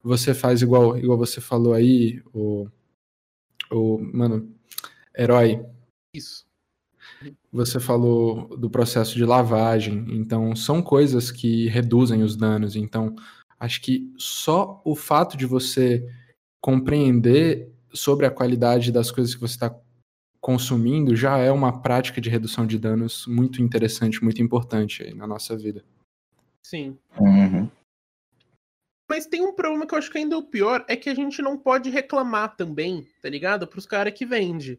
você faz igual, igual você falou aí, o, o mano, herói, Isso. você falou do processo de lavagem, então são coisas que reduzem os danos. Então, acho que só o fato de você compreender sobre a qualidade das coisas que você está consumindo já é uma prática de redução de danos muito interessante, muito importante aí na nossa vida. Sim. Uhum. Mas tem um problema que eu acho que ainda é o pior, é que a gente não pode reclamar também, tá ligado? Pros caras que vende.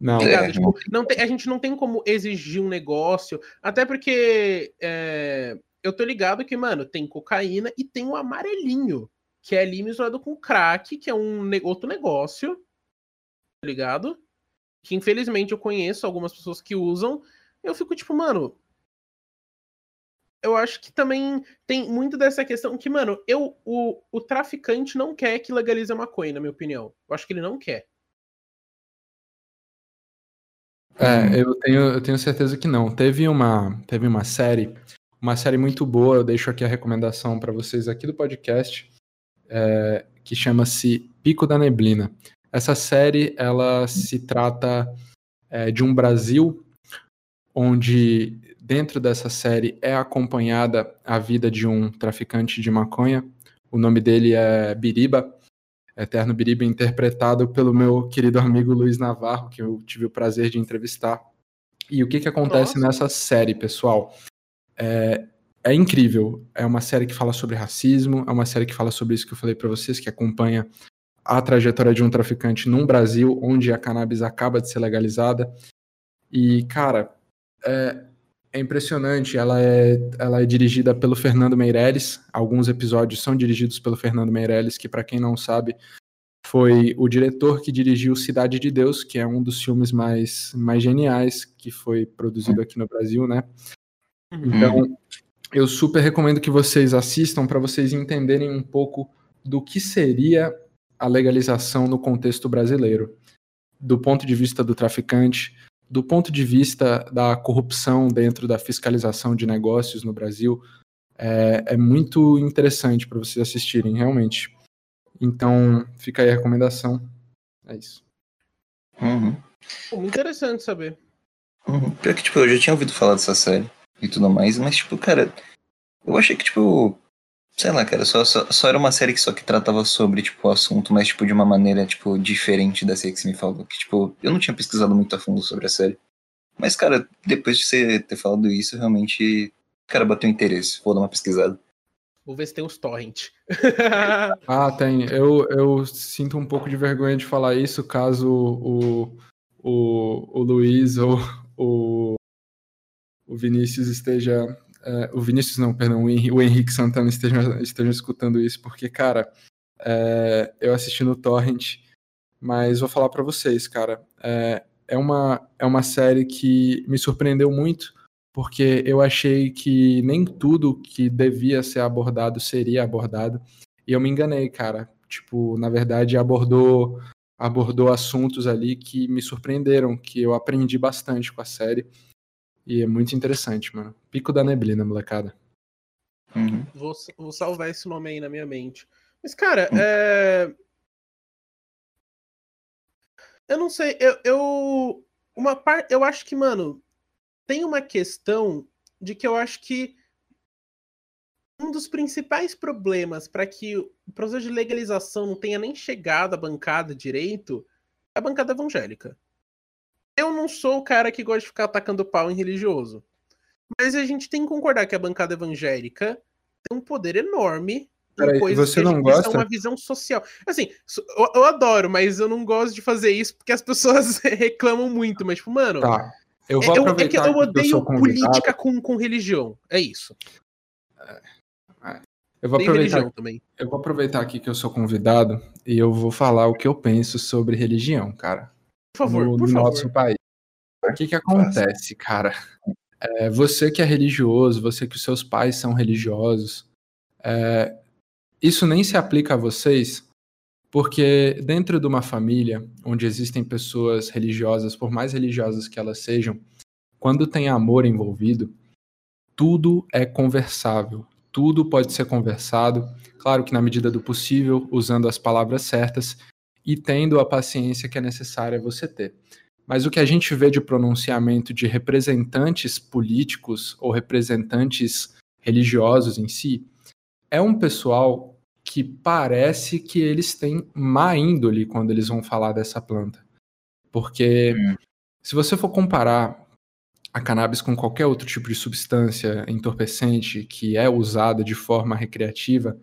Não, Tá É. Tipo, não tem- a gente não tem como exigir um negócio, até porque é, eu tô ligado que, mano, tem cocaína e tem o amarelinho, que é ali misturado com crack, que é um outro negócio, tá ligado? Que infelizmente eu conheço algumas pessoas que usam. Eu fico tipo, mano. Eu acho que também tem muito dessa questão que, mano, eu, o, o traficante não quer que legalize a maconha, na minha opinião. Eu acho que ele não quer. É, eu tenho, eu tenho certeza que não. Teve uma, teve uma série, uma série muito boa, eu deixo aqui a recomendação para vocês aqui do podcast, é, que chama-se Pico da Neblina. Essa série, ela se trata é, de um Brasil onde dentro dessa série é acompanhada a vida de um traficante de maconha. O nome dele é Biriba, Eterno Biriba, interpretado pelo meu querido amigo Luiz Navarro, que eu tive o prazer de entrevistar. E o que, que acontece Nossa. nessa série, pessoal? É, é incrível. É uma série que fala sobre racismo, é uma série que fala sobre isso que eu falei para vocês, que acompanha a trajetória de um traficante num Brasil onde a cannabis acaba de ser legalizada. E, cara, é, é impressionante. Ela é, ela é dirigida pelo Fernando Meirelles. Alguns episódios são dirigidos pelo Fernando Meirelles, que, para quem não sabe, foi o diretor que dirigiu Cidade de Deus, que é um dos filmes mais, mais geniais que foi produzido aqui no Brasil, né? Uhum. Então, eu super recomendo que vocês assistam para vocês entenderem um pouco do que seria a legalização no contexto brasileiro, do ponto de vista do traficante, do ponto de vista da corrupção dentro da fiscalização de negócios no Brasil, é, é muito interessante para vocês assistirem, realmente. Então, fica aí a recomendação. É isso. Uhum. Muito interessante saber. Uhum. Pior que, tipo, eu já tinha ouvido falar dessa série e tudo mais, mas, tipo, cara, eu achei que, tipo, sei lá, cara, só, só, só, era uma série que só que tratava sobre, tipo, o assunto, mas, tipo, de uma maneira, tipo, diferente da série que você me falou. Que, tipo, eu não tinha pesquisado muito a fundo sobre a série. Mas, cara, depois de você ter falado isso, realmente, cara, bateu interesse. Vou dar uma pesquisada. Vou ver se tem os torrent. *laughs* ah, tem. Eu, eu sinto um pouco de vergonha de falar isso caso o, o, o Luiz ou o, o Vinícius esteja uh, o Vinícius não, perdão, o Henrique Santana estejam, estejam escutando isso, porque, cara, é, eu assisti no Torrent, mas vou falar para vocês, cara, é, é, uma, é uma série que me surpreendeu muito, porque eu achei que nem tudo que devia ser abordado seria abordado, e eu me enganei, cara. Tipo, na verdade, abordou abordou assuntos ali que me surpreenderam, que eu aprendi bastante com a série. E é muito interessante, mano. Pico da Neblina, molecada. Uhum. Vou, vou, salvar esse nome aí na minha mente. Mas, cara, uhum. é... Eu não sei, eu, eu. Uma parte. Eu acho que, mano, tem uma questão de que eu acho que um dos principais problemas para que o processo de legalização não tenha nem chegado à bancada direito é a bancada evangélica. Eu não sou o cara que gosta de ficar atacando pau em religioso. Mas a gente tem que concordar que a bancada evangélica tem um poder enorme Peraí, você não gosta? uma visão social. Assim, eu, eu, adoro, mas eu não gosto de fazer isso porque as pessoas *laughs* reclamam muito. Mas, tipo, mano. Tá. Eu vou aproveitar. É, é que eu odeio que política com, com religião. É isso. É, é. Eu vou, aproveitar, também. eu vou aproveitar aqui que eu sou convidado e eu vou falar o que eu penso sobre religião, cara. Por favor, no, por no favor. nosso país. O que que acontece, cara? É, você que é religioso, você que os seus pais são religiosos, é, isso nem se aplica a vocês, porque dentro de uma família onde existem pessoas religiosas, por mais religiosas que elas sejam, quando tem amor envolvido, tudo é conversável, tudo pode ser conversado, claro que na medida do possível, usando as palavras certas e tendo a paciência que é necessária você ter. Mas o que a gente vê de pronunciamento de representantes políticos ou representantes religiosos em si é um pessoal que parece que eles têm má índole quando eles vão falar dessa planta. Porque se você for comparar a cannabis com qualquer outro tipo de substância entorpecente que é usada de forma recreativa,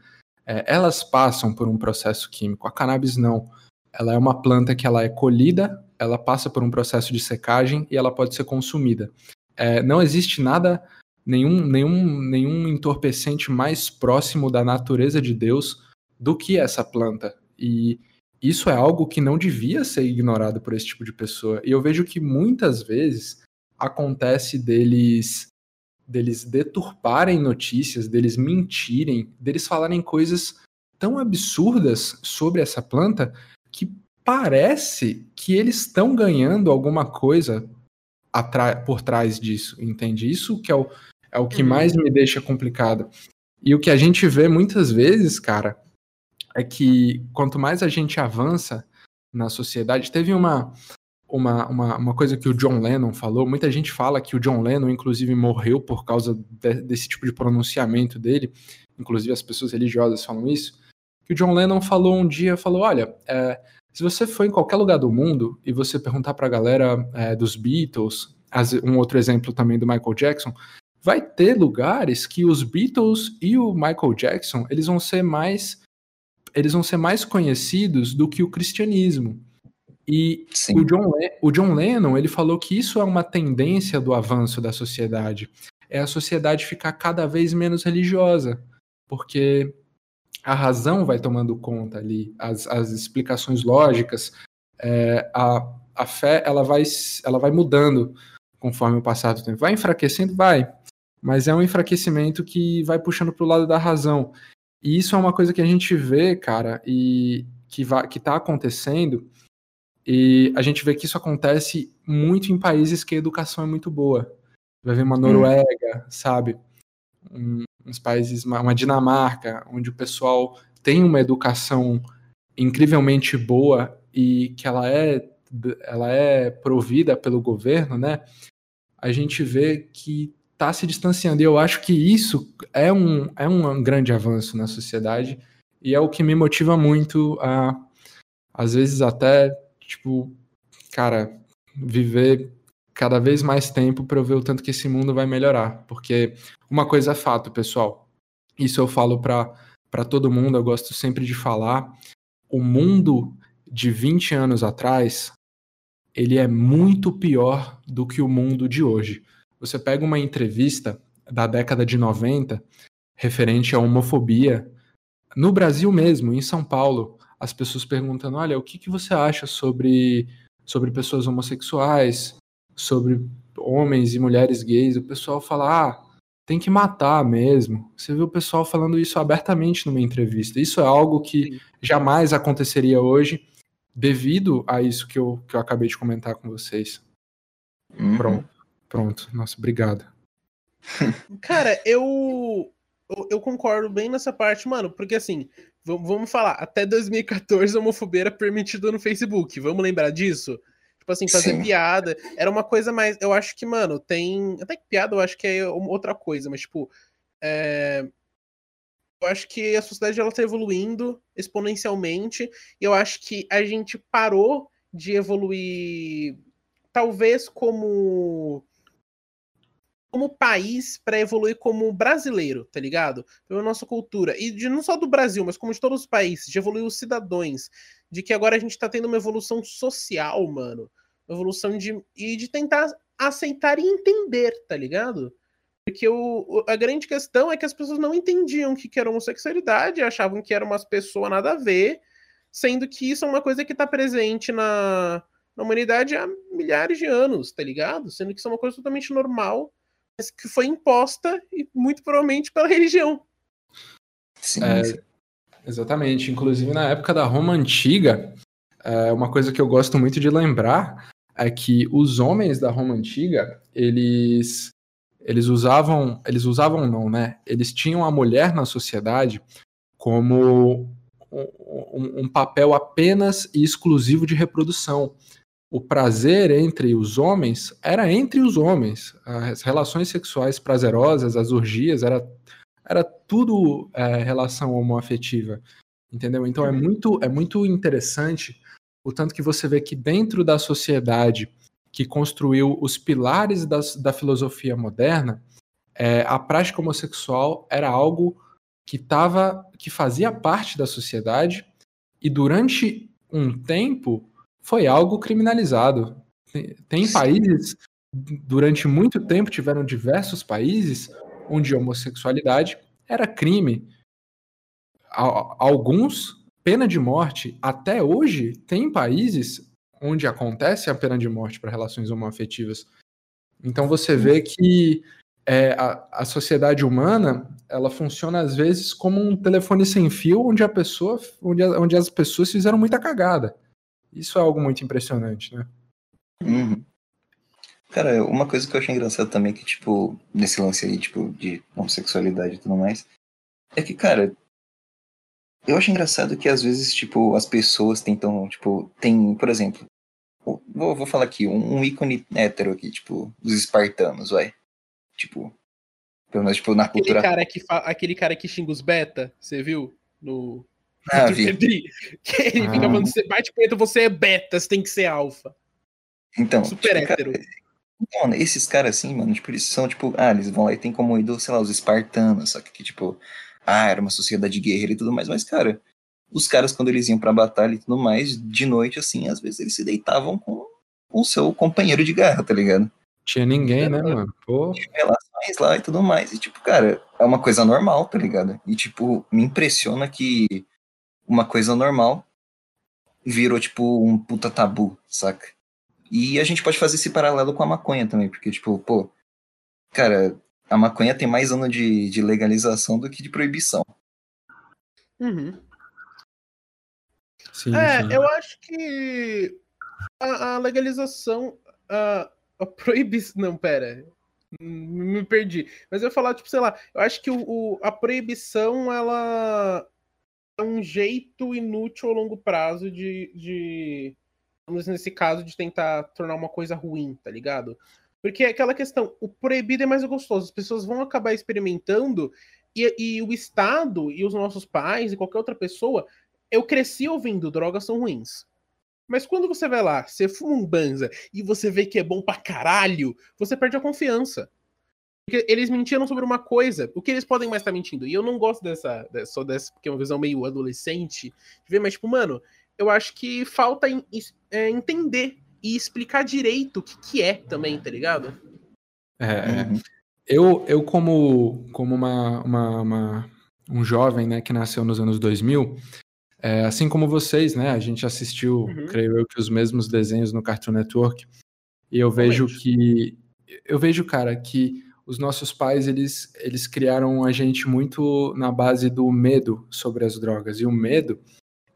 é, elas passam por um processo químico. A cannabis não. Ela é uma planta que ela é colhida, ela passa por um processo de secagem e ela pode ser consumida. É, não existe nada, nenhum, nenhum, nenhum entorpecente mais próximo da natureza de Deus do que essa planta. E isso é algo que não devia ser ignorado por esse tipo de pessoa. E eu vejo que muitas vezes acontece deles deles deturparem notícias, deles mentirem, deles falarem coisas tão absurdas sobre essa planta que parece que eles estão ganhando alguma coisa por trás disso, entende? Isso que é o, é o que uhum. mais me deixa complicado. E o que a gente vê muitas vezes, cara, é que quanto mais a gente avança na sociedade, teve uma, uma, uma, uma coisa que o John Lennon falou, muita gente fala que o John Lennon, inclusive, morreu por causa de, desse tipo de pronunciamento dele, inclusive as pessoas religiosas falam isso, que o John Lennon falou um dia, falou, olha, é, se você for em qualquer lugar do mundo e você perguntar pra galera é, dos Beatles, um outro exemplo também do Michael Jackson, vai ter lugares que os Beatles e o Michael Jackson, eles vão ser mais eles vão ser mais conhecidos do que o cristianismo. E o John, o John Lennon, ele falou que isso é uma tendência do avanço da sociedade. É a sociedade ficar cada vez menos religiosa, porque a razão vai tomando conta ali, as, as explicações lógicas, é, a, a fé ela vai, ela vai mudando conforme o passar do tempo. Vai enfraquecendo? Vai, mas é um enfraquecimento que vai puxando para o lado da razão. E isso é uma coisa que a gente vê, cara, e que, vai, que tá acontecendo, e a gente vê que isso acontece muito em países que a educação é muito boa. Vai ver uma Noruega, hum. sabe? Um, uns países, uma, uma Dinamarca, onde o pessoal tem uma educação incrivelmente boa e que ela é ela é provida pelo governo, né? A gente vê que está se distanciando. E eu acho que isso é um, é um grande avanço na sociedade e é o que me motiva muito a, às vezes, até, tipo, cara, viver cada vez mais tempo para eu ver o tanto que esse mundo vai melhorar. Porque uma coisa é fato, pessoal. Isso eu falo para todo mundo, eu gosto sempre de falar. O mundo de 20 anos atrás, ele é muito pior do que o mundo de hoje. Você pega uma entrevista da década de 90 referente à homofobia no Brasil mesmo, em São Paulo, as pessoas perguntando: olha, o que, que você acha sobre, sobre pessoas homossexuais, sobre homens e mulheres gays? O pessoal fala: ah, tem que matar mesmo. Você vê o pessoal falando isso abertamente numa entrevista. Isso é algo que jamais aconteceria hoje, devido a isso que eu, que eu acabei de comentar com vocês. Uhum. Pronto. Pronto, nossa, obrigado. *laughs* Cara, eu, eu, eu concordo bem nessa parte, mano, porque assim, vamos falar, até 2014 a homofobia era permitida no Facebook, vamos lembrar disso? Tipo assim, fazer Sim. piada, era uma coisa mais, eu acho que, mano, tem, até que piada eu acho que é outra coisa, mas tipo, é, eu acho que a sociedade ela tá evoluindo exponencialmente, e eu acho que a gente parou de evoluir talvez como como país para evoluir como brasileiro, tá ligado? Pela nossa cultura. E de, não só do Brasil, mas como de todos os países, de evoluir os cidadãos. De que agora a gente tá tendo uma evolução social, mano. Uma evolução de. E de tentar aceitar e entender, tá ligado? Porque o, a grande questão é que as pessoas não entendiam o que, que era homossexualidade, achavam que era umas pessoas nada a ver, sendo que isso é uma coisa que tá presente na, na humanidade há milhares de anos, tá ligado? Sendo que isso é uma coisa totalmente normal que foi imposta e muito provavelmente pela religião. Sim. É, exatamente. Inclusive na época da Roma antiga, é, uma coisa que eu gosto muito de lembrar é que os homens da Roma antiga eles eles usavam eles usavam não, né? Eles tinham a mulher na sociedade como um, um papel apenas e exclusivo de reprodução o prazer entre os homens era entre os homens. As relações sexuais prazerosas, as orgias, era, era tudo é, relação homoafetiva. Entendeu? Então é uhum. muito, é muito interessante o tanto que você vê que dentro da sociedade que construiu os pilares das, da filosofia moderna, é, a prática homossexual era algo que tava, que fazia parte da sociedade e durante um tempo foi algo criminalizado. Tem, países, durante muito tempo, tiveram diversos países onde a homossexualidade era crime. Alguns, pena de morte. Até hoje, tem países onde acontece a pena de morte para relações homoafetivas. Então você vê que é, a, a, sociedade humana ela funciona às vezes como um telefone sem fio onde a pessoa onde, onde as pessoas fizeram muita cagada. Isso é algo muito impressionante, né? Uhum. Cara, uma coisa que eu achei engraçado também, que, tipo, nesse lance aí, tipo, de homossexualidade e tudo mais, é que, cara, eu acho engraçado que às vezes, tipo, as pessoas tentam, tipo, tem, por exemplo, vou, vou falar aqui, um, um ícone hétero aqui, tipo, dos espartanos, vai. Tipo, pelo menos, tipo, na aquele cultura... Cara que fa... Aquele cara que xinga os beta, você viu? No, ah, vi. *laughs* Que ele ah. fica falando, você bate punheta, você é beta, você tem que ser alfa. Então, super tipo, hétero. Cara, Então, mano, esses caras assim, mano, tipo, eles são, tipo, ah, eles vão lá e tem como ídolo, sei lá, os espartanos, só que, que, tipo, ah, era uma sociedade guerreira e tudo mais, mas, cara, os caras, quando eles iam pra batalha e tudo mais, de noite, assim, às vezes eles se deitavam com o seu companheiro de guerra, tá ligado? Tinha ninguém, né, mano? Pô. Tinha relações lá e tudo mais. E, tipo, cara, é uma coisa normal, tá ligado? E, tipo, me impressiona que uma coisa normal virou, tipo, um puta tabu, saca? E a gente pode fazer esse paralelo com a maconha também, porque, tipo, pô, cara, a maconha tem mais ano de, de legalização do que de proibição. Uhum. Sim, É, sim. eu acho que a, a legalização, a, a proibição. Não, pera. Me perdi. Mas eu ia falar, tipo, sei lá, eu acho que o, o- a proibição, ela um jeito inútil a longo prazo de, de. Vamos nesse caso, de tentar tornar uma coisa ruim, tá ligado? Porque é aquela questão, o proibido é mais gostoso, as pessoas vão acabar experimentando e, e o Estado e os nossos pais e qualquer outra pessoa eu cresci ouvindo drogas são ruins. Mas quando você vai lá, você fuma um banza e você vê que é bom pra caralho, você perde a confiança. Porque eles mentiram sobre uma coisa, o que eles podem mais estar mentindo? E eu não gosto dessa, dessa- só dessa, porque é uma visão meio adolescente, de ver, mas, tipo, mano, eu acho que falta é, entender e explicar direito o que, que é também, tá ligado? É, é. Uhum. Eu, eu como, como uma, uma- uma- um jovem né, que nasceu nos anos 2000, é, assim como vocês, né, a gente assistiu, Uhum. creio eu, que os mesmos desenhos no Cartoon Network, e eu vejo Realmente. que, eu vejo, cara, que os nossos pais, eles, eles criaram a gente muito na base do medo sobre as drogas, e o medo,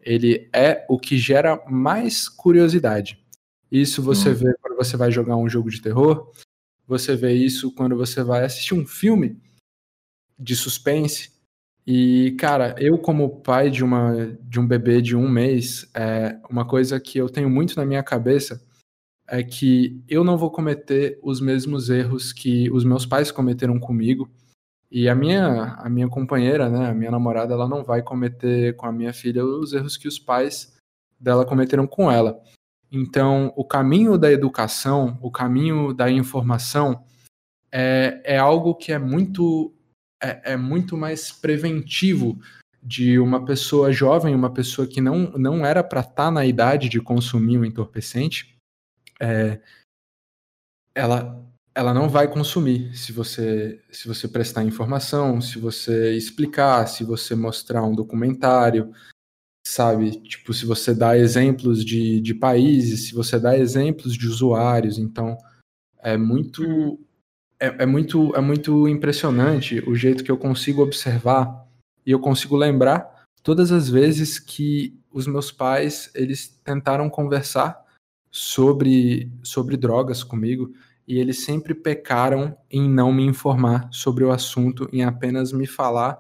ele é o que gera mais curiosidade. Isso você Hum. vê quando você vai jogar um jogo de terror, você vê isso quando você vai assistir um filme de suspense. E, cara, eu, como pai de, uma, de um bebê de um mês, é, uma coisa que eu tenho muito na minha cabeça é que eu não vou cometer os mesmos erros que os meus pais cometeram comigo. E a minha, a minha companheira, né, a minha namorada, ela não vai cometer com a minha filha os erros que os pais dela cometeram com ela. Então, o caminho da educação, o caminho da informação é, é algo que é muito é, é muito mais preventivo de uma pessoa jovem, uma pessoa que não, não era para estar na idade de consumir um entorpecente, é, ela, ela não vai consumir se você se você prestar informação, se você explicar, se você mostrar um documentário, sabe? Tipo, se você dá exemplos de, de países, se você dá exemplos de usuários, então é muito é, é muito é muito impressionante o jeito que eu consigo observar e eu consigo lembrar todas as vezes que os meus pais eles tentaram conversar sobre sobre drogas comigo e eles sempre pecaram em não me informar sobre o assunto, em apenas me falar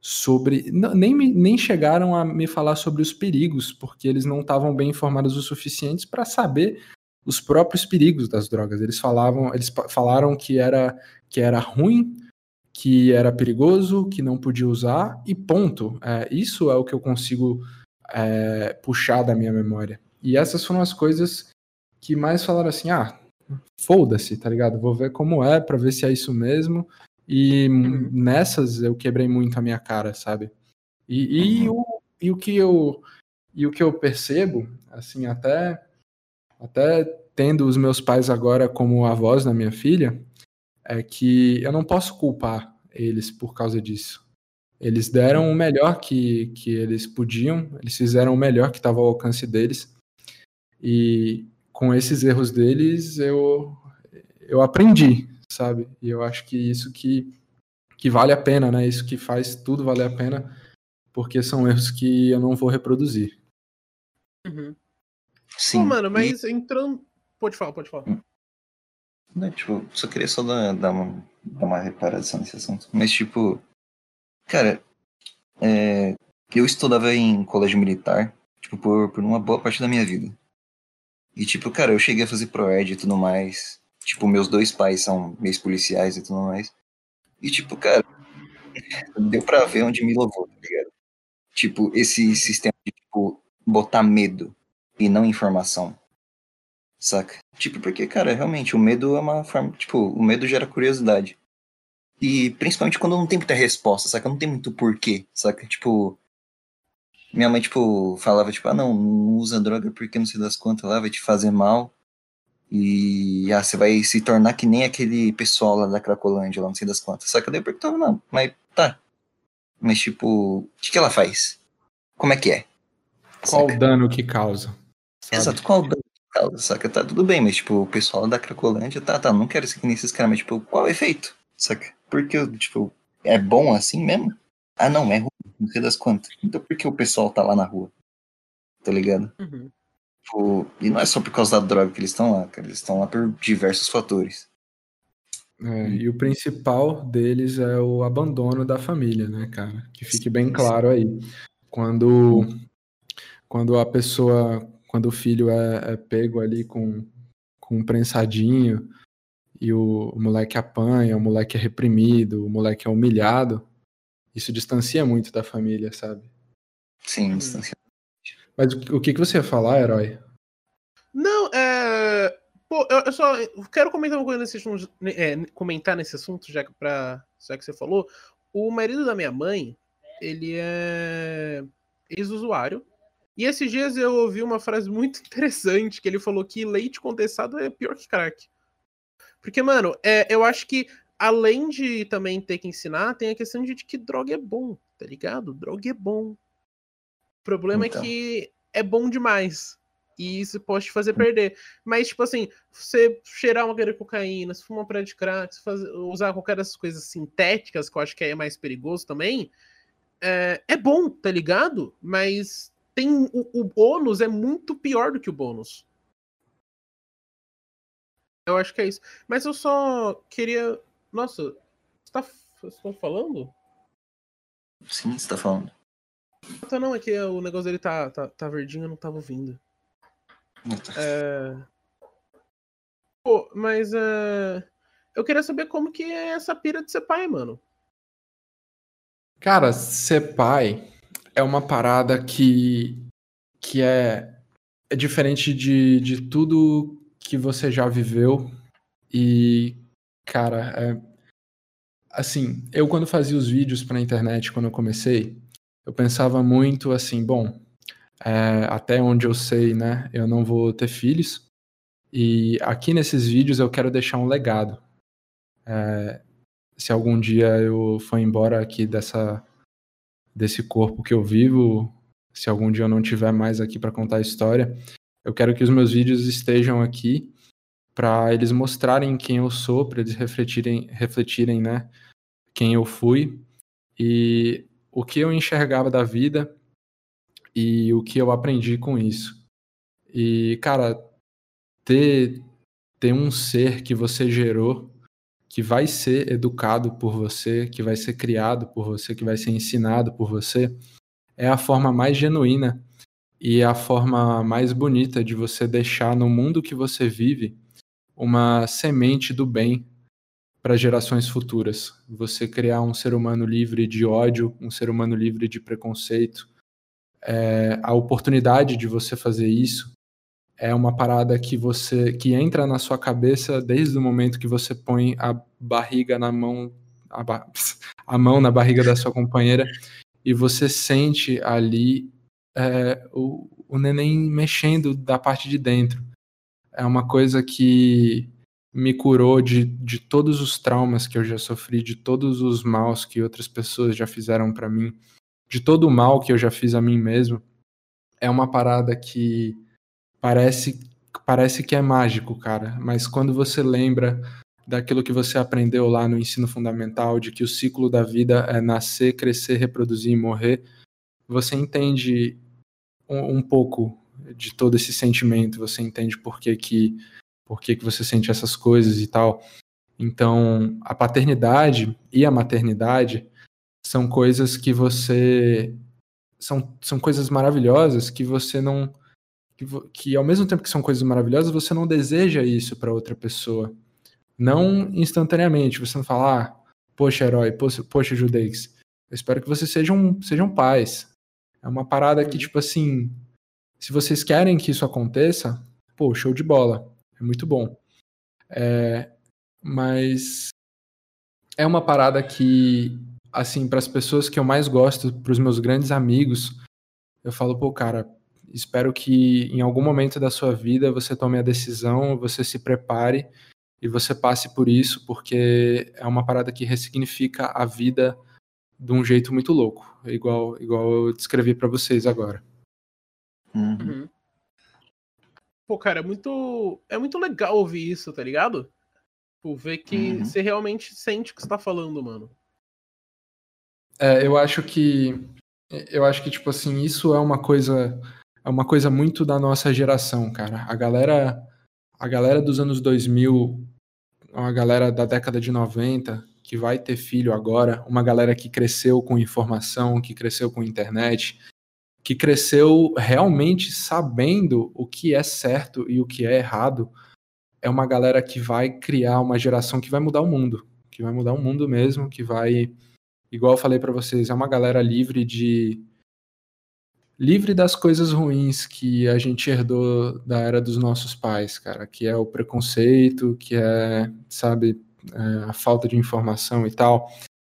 sobre. Nem, nem chegaram a me falar sobre os perigos, porque eles não estavam bem informados o suficiente para saber os próprios perigos das drogas. Eles falavam, eles falaram que era, que era ruim, que era perigoso, que não podia usar, e ponto. É, isso é o que eu consigo é, puxar da minha memória. E essas foram as coisas que mais falaram assim: ah, foda-se, tá ligado? Vou ver como é, pra ver se é isso mesmo. E Uhum. nessas eu quebrei muito a minha cara, sabe? E, e, o, e o que eu e o que eu percebo, assim, até até tendo os meus pais agora como avós da minha filha, é que eu não posso culpar eles por causa disso. Eles deram o melhor que, que eles podiam, eles fizeram o melhor que estava ao alcance deles. E com esses erros deles, eu, eu aprendi, sabe? E eu acho que isso que, que vale a pena, né? Isso que faz tudo valer a pena, porque são erros que eu não vou reproduzir. Uhum. Sim. Pô, mano, e- mas entrando. Pode falar, pode falar. Né, tipo, só queria só dar, dar, uma, dar uma reparação nesse assunto. Mas, tipo, cara, é, eu estudava em colégio militar, tipo, por, por uma boa parte da minha vida. E, tipo, cara, eu cheguei a fazer ProEd e tudo mais. Tipo, meus dois pais são ex-policiais e tudo mais. E, tipo, cara, deu pra ver onde me levou, tá ligado? Tipo, esse sistema de, tipo, botar medo e não informação. Saca? Tipo, porque, cara, realmente, o medo é uma forma. Tipo, o medo gera curiosidade. E principalmente quando não tem muita resposta, saca? Não tem muito porquê, saca? Tipo. Minha mãe, tipo, falava, tipo, ah, não, não usa droga porque não sei das quantas lá, vai te fazer mal. E ah, você vai se tornar que nem aquele pessoal lá da Cracolândia, lá não sei das quantas. Só que eu daí perguntava, não, mas tá. Mas tipo, o que, que ela faz? Como é que é? Qual o dano que causa? Sabe? Exato, qual o dano que causa? Saca? Tá tudo bem, mas tipo, o pessoal da Cracolândia, tá, tá, não quero ser que nem esses caras, mas tipo, qual é o efeito? Saca? Porque, tipo, é bom assim mesmo? Ah, não, é ruim, não sei das quantas. Então por que o pessoal tá lá na rua? Tá ligado? Uhum. Tipo, e não é só por causa da droga que eles estão lá, cara. Eles estão lá por diversos fatores. É, e o principal deles é o abandono da família, né, cara? Que fique bem claro aí. Quando, quando a pessoa, quando o filho é, é pego ali com, com um prensadinho e o, o moleque apanha, o moleque é reprimido, o moleque é humilhado, isso distancia muito da família, sabe? Sim, distancia mas o que, que você ia falar, herói? Não, é. Pô, eu, eu só quero comentar uma coisa nesse assunto, é, comentar nesse assunto, já que, pra, já que você falou. O marido da minha mãe, ele é ex-usuário. E esses dias eu ouvi uma frase muito *laughs* interessante, que ele falou que leite condensado é pior que crack. Porque, mano, é, eu acho que além de também ter que ensinar, tem a questão de que droga é bom, tá ligado? Droga é bom problema é então. é que é bom demais. E isso pode te fazer perder. Mas, tipo assim, você cheirar uma de cocaína, se fumar uma praia de crack, se fazer, usar qualquer dessas coisas sintéticas, que eu acho que é mais perigoso também, é, é bom, tá ligado? Mas tem o, o bônus é muito pior do que o bônus. Eu acho que é isso. Mas eu só queria. Nossa, você tá, você tá falando? Sim, você tá falando. Tá, não, é que o negócio dele tá, tá, tá verdinho, eu não tava ouvindo. É... Pô, mas é... eu queria saber como que é essa pira de ser pai, mano. Cara, ser pai é uma parada que, que é, é diferente de, de tudo que você já viveu. E, cara, é, assim, eu quando fazia os vídeos pra internet, quando eu comecei, eu pensava muito assim, bom, é, até onde eu sei, né, eu não vou ter filhos, e aqui nesses vídeos eu quero deixar um legado. É, se algum dia eu for embora aqui dessa desse corpo que eu vivo, se algum dia eu não tiver mais aqui para contar a história, eu quero que os meus vídeos estejam aqui para eles mostrarem quem eu sou, para eles refletirem, refletirem, né, quem eu fui e o que eu enxergava da vida e o que eu aprendi com isso. E, cara, ter, ter um ser que você gerou, que vai ser educado por você, que vai ser criado por você, que vai ser ensinado por você, é a forma mais genuína e é a forma mais bonita de você deixar no mundo que você vive uma semente do bem para gerações futuras. Você criar um ser humano livre de ódio, um ser humano livre de preconceito. É, a oportunidade de você fazer isso é uma parada que você que entra na sua cabeça desde o momento que você põe a barriga na mão a, ba *laughs* a mão na barriga da sua companheira e você sente ali é, o, o neném mexendo da parte de dentro. É uma coisa que me curou de, de todos os traumas que eu já sofri, de todos os maus que outras pessoas já fizeram para mim, de todo o mal que eu já fiz a mim mesmo. É uma parada que parece parece que é mágico, cara, mas quando você lembra daquilo que você aprendeu lá no ensino fundamental, de que o ciclo da vida é nascer, crescer, reproduzir e morrer, você entende um, um pouco de todo esse sentimento, você entende por que que por que, que você sente essas coisas e tal. Então, a paternidade e a maternidade são coisas que você. São, são coisas maravilhosas que você não. Que, que ao mesmo tempo que são coisas maravilhosas, você não deseja isso para outra pessoa. Não instantaneamente. Você não fala, ah, poxa, herói, poxa, poxa Judeix, eu espero que vocês sejam, sejam pais. É uma parada que, uhum. tipo assim, se vocês querem que isso aconteça, pô, show de bola É muito bom. É, mas é uma parada que, assim, para as pessoas que eu mais gosto, para os meus grandes amigos, eu falo, pô, cara, espero que em algum momento da sua vida você tome a decisão, você se prepare e você passe por isso, porque é uma parada que ressignifica a vida de um jeito muito louco, igual, igual eu descrevi para vocês agora. Uhum. Pô, cara, é muito, é muito legal ouvir isso, tá ligado? Tipo, ver que Uhum. você realmente sente o que você tá falando, mano. É, eu acho que eu acho que tipo assim, isso é uma coisa é uma coisa muito da nossa geração, cara. A galera a galera dos anos 2000, a galera da década de 90 que vai ter filho agora, uma galera que cresceu com informação, que cresceu com internet, que cresceu realmente sabendo o que é certo e o que é errado, é uma galera que vai criar uma geração que vai mudar o mundo, que vai mudar o mundo mesmo, que vai igual eu falei pra vocês, é uma galera livre de livre das coisas ruins que a gente herdou da era dos nossos pais, cara, que é o preconceito, que é, sabe, é, a falta de informação e tal.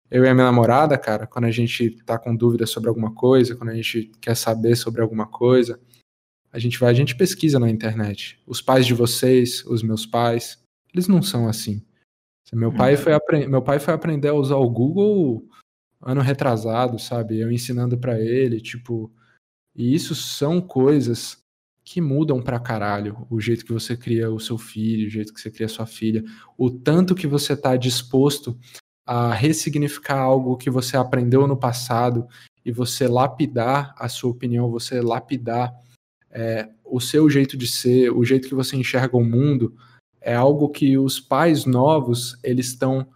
Eu e a minha namorada, cara, quando a gente tá com dúvida sobre alguma coisa, quando a gente quer saber sobre alguma coisa, a gente vai, a gente pesquisa na internet. Os pais de vocês, os meus pais, eles não são assim. Meu pai foi, apre- meu pai foi aprender a usar o Google ano retrasado, sabe? Eu ensinando pra ele, tipo, e isso são coisas que mudam pra caralho o jeito que você cria o seu filho, o jeito que você cria a sua filha, o tanto que você tá disposto a ressignificar algo que você aprendeu no passado e você lapidar a sua opinião, você lapidar é, o seu jeito de ser, o jeito que você enxerga o mundo, é algo que os pais novos eles estão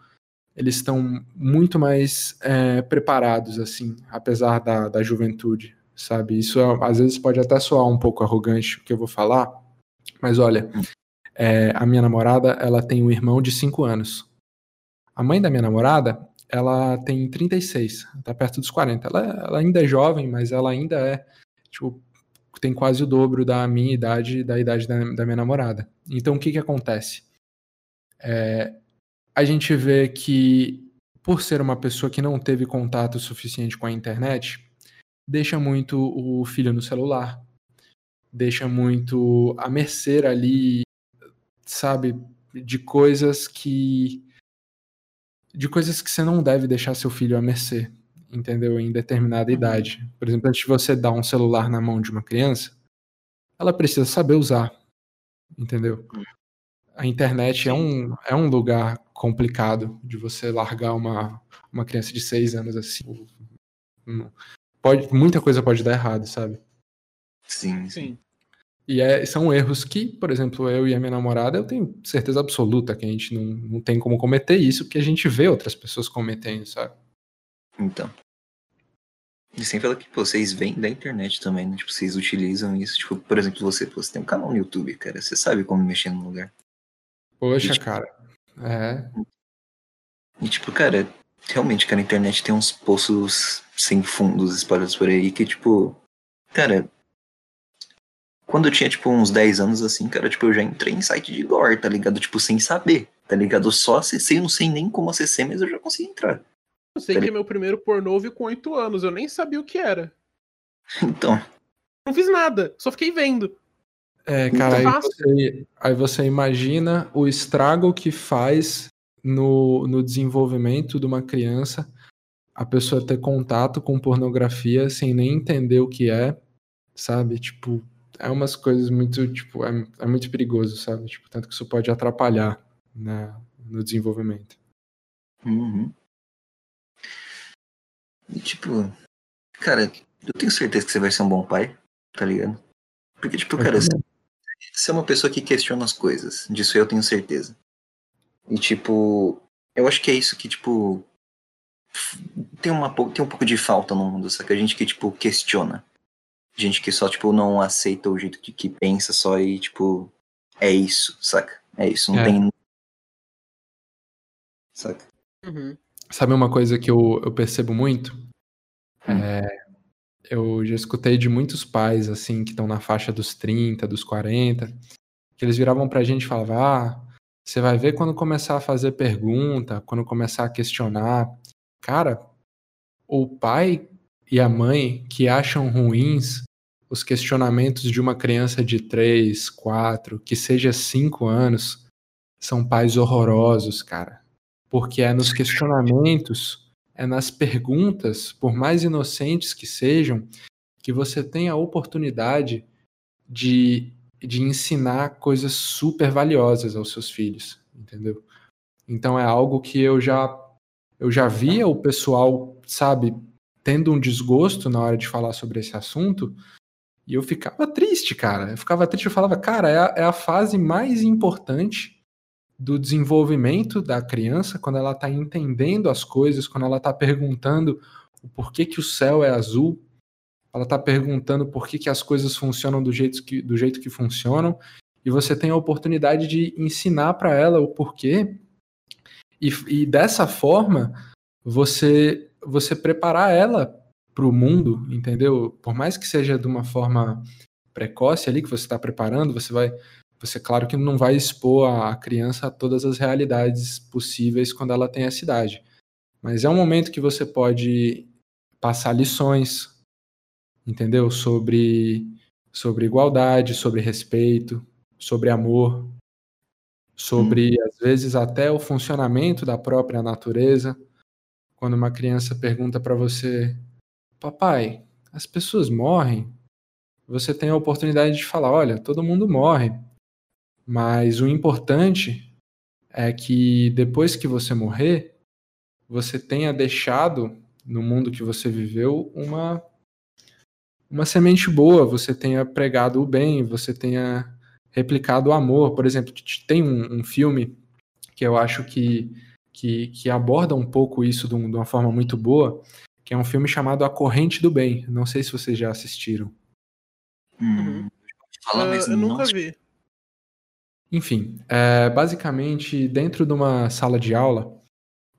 eles estão muito mais é, preparados assim, apesar da, da juventude, sabe? Isso é- às vezes pode até soar um pouco arrogante o que eu vou falar, mas olha, é, a minha namorada ela tem um irmão de 5 anos. A mãe da minha namorada ela tem 36, tá perto dos 40. Ela, ela ainda é jovem, mas ela ainda é tipo tem quase o dobro da minha idade da idade da, da minha namorada. Então o que que acontece? É, a gente vê que, por ser uma pessoa que não teve contato suficiente com a internet, deixa muito o filho no celular, deixa muito a mercê ali, sabe, de coisas que. De coisas que você não deve deixar seu filho à mercê, entendeu? Em determinada idade. Por exemplo, antes de você dar um celular na mão de uma criança, ela precisa saber usar, entendeu? A internet é um, é um lugar complicado de você largar uma, uma criança de seis anos assim. Pode, muita coisa pode dar errado, sabe? Sim, sim. E é- são erros que, por exemplo, eu e a minha namorada, eu tenho certeza absoluta que a gente não, não tem como cometer isso, porque a gente vê outras pessoas cometendo, sabe? Então. E sem falar que pô, vocês vêm da internet também, né? Tipo, vocês utilizam isso. Tipo, por exemplo, você, pô, você tem um canal no YouTube, cara. Você sabe como mexer no lugar. Poxa, Isso. cara. É. E tipo, cara, realmente, cara, a internet tem uns poços sem fundos espalhados por aí que, tipo, cara. Quando eu tinha, tipo, uns 10 anos assim, cara, tipo, eu já entrei em site de lore, tá ligado? Tipo, sem saber, tá ligado? Eu só acessei, eu não sei nem como acessei, mas eu já consegui entrar. Eu sei que é meu primeiro pornô eu vi com 8 anos, eu nem sabia o que era. *laughs* Então, Não fiz nada, só fiquei vendo. É, cara, aí Fácil. você, aí você imagina o estrago que faz no, no desenvolvimento de uma criança a pessoa ter contato com pornografia sem nem entender o que é, sabe? Tipo, é umas coisas muito, tipo, é, é muito perigoso, sabe? Tipo, tanto que isso pode atrapalhar né, no desenvolvimento. Uhum. E tipo, cara, eu tenho certeza que você vai ser um bom pai, tá ligado? Porque, tipo, cara, você, você é uma pessoa que questiona as coisas. Disso eu tenho certeza. E, tipo, eu acho que é isso que, tipo, tem, uma, tem um pouco de falta no mundo, saca? Gente que, tipo, questiona. Gente que só, tipo, não aceita o jeito de que pensa só e, tipo, é isso, saca? É isso, não É. tem. Saca? Uhum. Sabe uma coisa que eu, eu percebo muito? Hum. É, eu já escutei de muitos pais, assim, que estão na faixa dos 30, dos 40, que eles viravam pra gente e falavam: ah, você vai ver quando começar a fazer pergunta, quando começar a questionar. Cara, o pai e a mãe que acham ruins os questionamentos de uma criança de 3, 4, que seja 5 anos, são pais horrorosos, cara. Porque é nos questionamentos, é nas perguntas, por mais inocentes que sejam, que você tem a oportunidade de, de ensinar coisas super valiosas aos seus filhos, entendeu? Então é algo que eu já eu já via o pessoal, sabe, tendo um desgosto na hora de falar sobre esse assunto, e eu ficava triste, cara. Eu ficava triste, eu falava, cara, é a, é a fase mais importante do desenvolvimento da criança, quando ela está entendendo as coisas, quando ela está perguntando o porquê que o céu é azul, ela está perguntando por que, que as coisas funcionam do jeito que, do jeito que funcionam, e você tem a oportunidade de ensinar para ela o porquê, e, e dessa forma você você preparar ela para o mundo, entendeu? Por mais que seja de uma forma precoce ali que você está preparando, você vai, você claro que não vai expor a criança a todas as realidades possíveis quando ela tem essa idade, mas é um momento que você pode passar lições, entendeu? Sobre, sobre igualdade, sobre respeito, sobre amor, sobre, hum. às vezes, até o funcionamento da própria natureza. Quando uma criança pergunta para você, papai, as pessoas morrem, você tem a oportunidade de falar: olha, todo mundo morre, mas o importante é que depois que você morrer, você tenha deixado no mundo que você viveu uma uma semente boa, você tenha pregado o bem, você tenha replicado o amor. Por exemplo, tem um, um filme que eu acho que, que, que, aborda um pouco isso de, um, de, uma forma muito boa, que é um filme chamado A Corrente do Bem. Não sei se vocês já assistiram. Uhum. Fala, uh, eu nunca vi. Enfim, é, basicamente, dentro de uma sala de aula,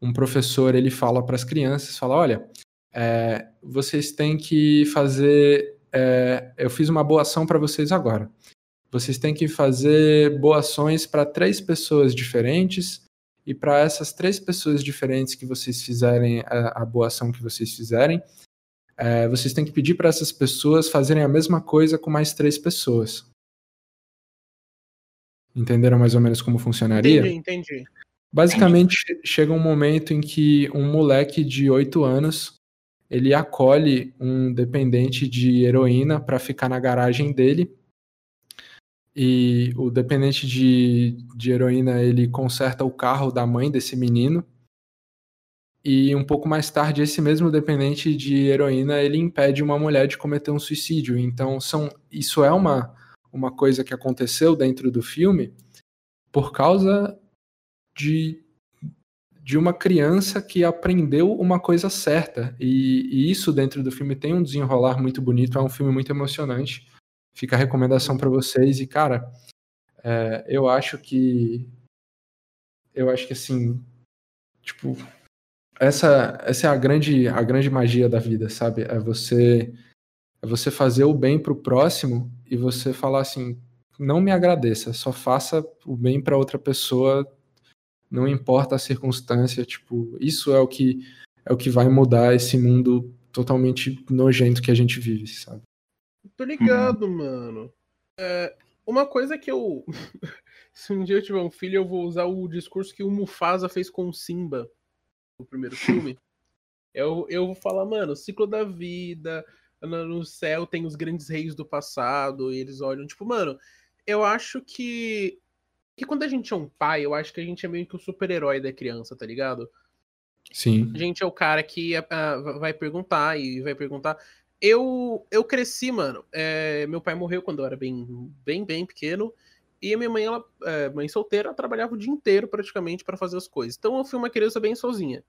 um professor ele fala para as crianças, fala, olha, é, vocês têm que fazer. É, eu fiz uma boa ação para vocês agora. Vocês têm que fazer boas ações para três pessoas diferentes, e para essas três pessoas diferentes que vocês fizerem a, a boa ação que vocês fizerem, é, vocês têm que pedir para essas pessoas fazerem a mesma coisa com mais três pessoas. Entenderam mais ou menos como funcionaria? Entendi, entendi. Basicamente, entendi. chega um momento em que um moleque de 8 anos ele acolhe um dependente de heroína para ficar na garagem dele. E o dependente de, de heroína ele conserta o carro da mãe desse menino. E um pouco mais tarde, esse mesmo dependente de heroína ele impede uma mulher de cometer um suicídio. Então, são, isso é uma, uma coisa que aconteceu dentro do filme por causa de de uma criança que aprendeu uma coisa certa. E, e, isso dentro do filme tem um desenrolar muito bonito, é um filme muito emocionante. Fica a recomendação para vocês. E, cara, é, eu acho que. Eu acho que assim. Tipo. Essa, essa é a grande, a grande magia da vida, sabe? É você, é você fazer o bem pro próximo e você falar assim: não me agradeça, só faça o bem para outra pessoa não importa a circunstância, tipo, isso é o que é o que vai mudar esse mundo totalmente nojento que a gente vive, sabe? Tô ligado, uhum. mano. É, uma coisa que eu. *laughs* Se um dia eu tiver um filho, eu vou usar o discurso que o Mufasa fez com o Simba no primeiro *laughs* filme. eu, eu vou falar, mano, ciclo da vida, no céu tem os grandes reis do passado, e eles olham, tipo, mano, eu acho que que quando a gente é um pai, eu acho que a gente é meio que o super-herói da criança, tá ligado? Sim. A gente é o cara que uh, vai perguntar e vai perguntar. Eu, eu cresci, mano. É, meu pai morreu quando eu era bem, bem, bem pequeno. E a minha mãe, ela, é, mãe solteira, ela trabalhava o dia inteiro praticamente para fazer as coisas. Então eu fui uma criança bem sozinha.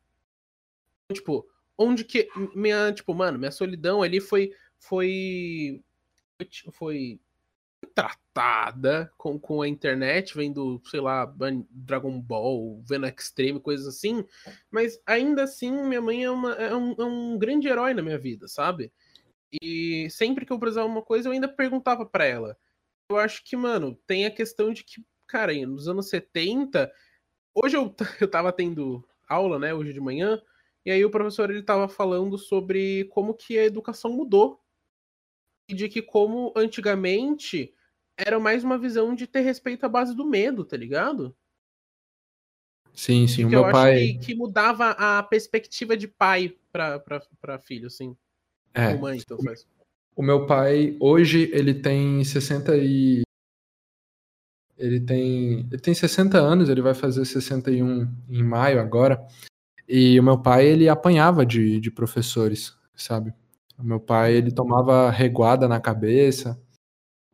Tipo, onde que. Minha, tipo, mano, minha solidão ali foi. Foi. Foi tratada com, com a internet, vendo, sei lá, Dragon Ball, vendo Extreme, coisas assim, mas ainda assim minha mãe é, uma, é, um, é um grande herói na minha vida, sabe? E sempre que eu precisava uma coisa, eu ainda perguntava para ela. eu acho que, mano, tem a questão de que, cara, nos anos 70, hoje eu, *laughs* eu tava tendo aula, né, hoje de manhã, e aí o professor ele tava falando sobre como que a educação mudou. E de que como antigamente era mais uma visão de ter respeito à base do medo, tá ligado? Sim, sim, o meu eu pai. Acho que, que, mudava a perspectiva de pai para filho, assim. É. Mãe, então faz. O meu pai, hoje, ele tem 60 e. Ele tem, ele tem 60 anos, ele vai fazer 61 em maio agora. E o meu pai, ele apanhava de, de professores, sabe? O meu pai, ele tomava reguada na cabeça,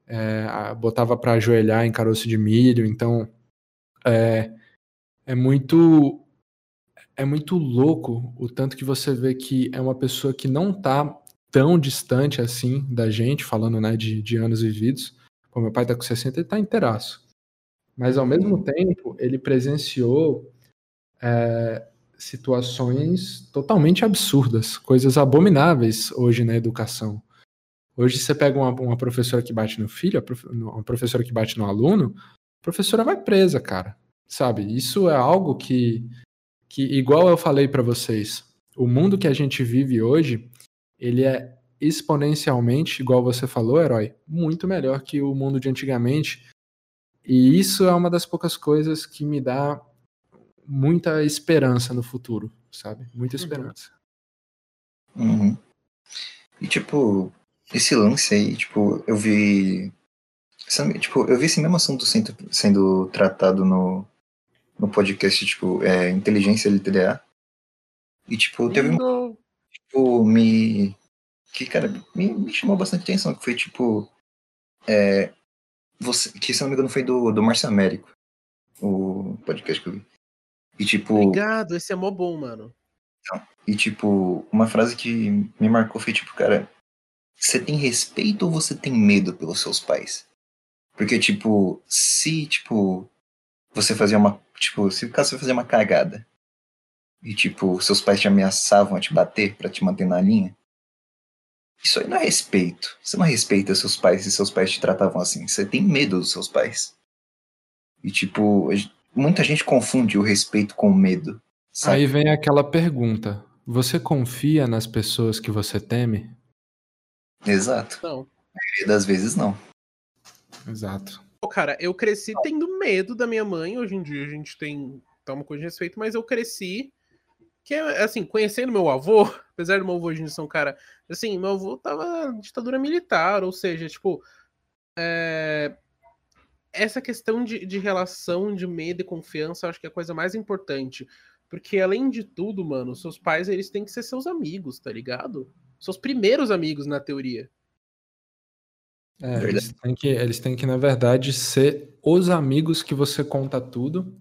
é, botava para ajoelhar em caroço de milho. Então, é, é muito é muito louco o tanto que você vê que é uma pessoa que não tá tão distante assim da gente, falando né, de, de anos vividos. Pô, meu pai tá com 60 e tá inteiraço. Mas ao mesmo uhum. tempo, ele presenciou é, situações totalmente absurdas, coisas abomináveis hoje na educação. Hoje você pega uma, uma professora que bate no filho, uma professora que bate no aluno, a professora vai presa, cara. Sabe? Isso é algo que, que igual eu falei para vocês, o mundo que a gente vive hoje, ele é exponencialmente, igual você falou, herói, muito melhor que o mundo de antigamente. E isso é uma das poucas coisas que me dá muita esperança no futuro, sabe? Muita uhum. esperança. Uhum. E tipo, esse lance aí, tipo, eu vi. Tipo, eu vi esse mesmo assunto sendo, sendo tratado no, no podcast, tipo, é, Inteligência LTDA. E, tipo, teve um. Tipo, me. Que, cara, me, me chamou bastante atenção, que foi, tipo. É, você, que, se não me engano, foi do, do Márcio Américo. O podcast que eu vi. E, tipo. Obrigado, esse é mó bom, mano. Então, e, tipo, uma frase que me marcou foi, tipo, cara. Você tem respeito ou você tem medo pelos seus pais? Porque, tipo, se, tipo, você fazia uma Tipo, se caso você fazer uma cagada e, tipo, seus pais te ameaçavam a te bater para te manter na linha, isso aí não é respeito. Você não respeita seus pais e seus pais te tratavam assim. Você tem medo dos seus pais. E, tipo, muita gente confunde o respeito com o medo. Sabe? Aí vem aquela pergunta: você confia nas pessoas que você teme? Exato. Não. A maioria das vezes não. Exato. Pô, cara, eu cresci tendo medo da minha mãe. Hoje em dia a gente tem toma com respeito, mas eu cresci que é assim, conhecendo meu avô, *laughs* apesar do meu avô hoje ser um cara, assim, meu avô tava na ditadura militar, ou seja, tipo, é... essa questão de, de relação de medo e confiança, eu acho que é a coisa mais importante, porque além de tudo, mano, seus pais eles têm que ser seus amigos, tá ligado? Seus primeiros amigos na teoria. É, eles, têm que, eles têm que, na verdade, ser os amigos que você conta tudo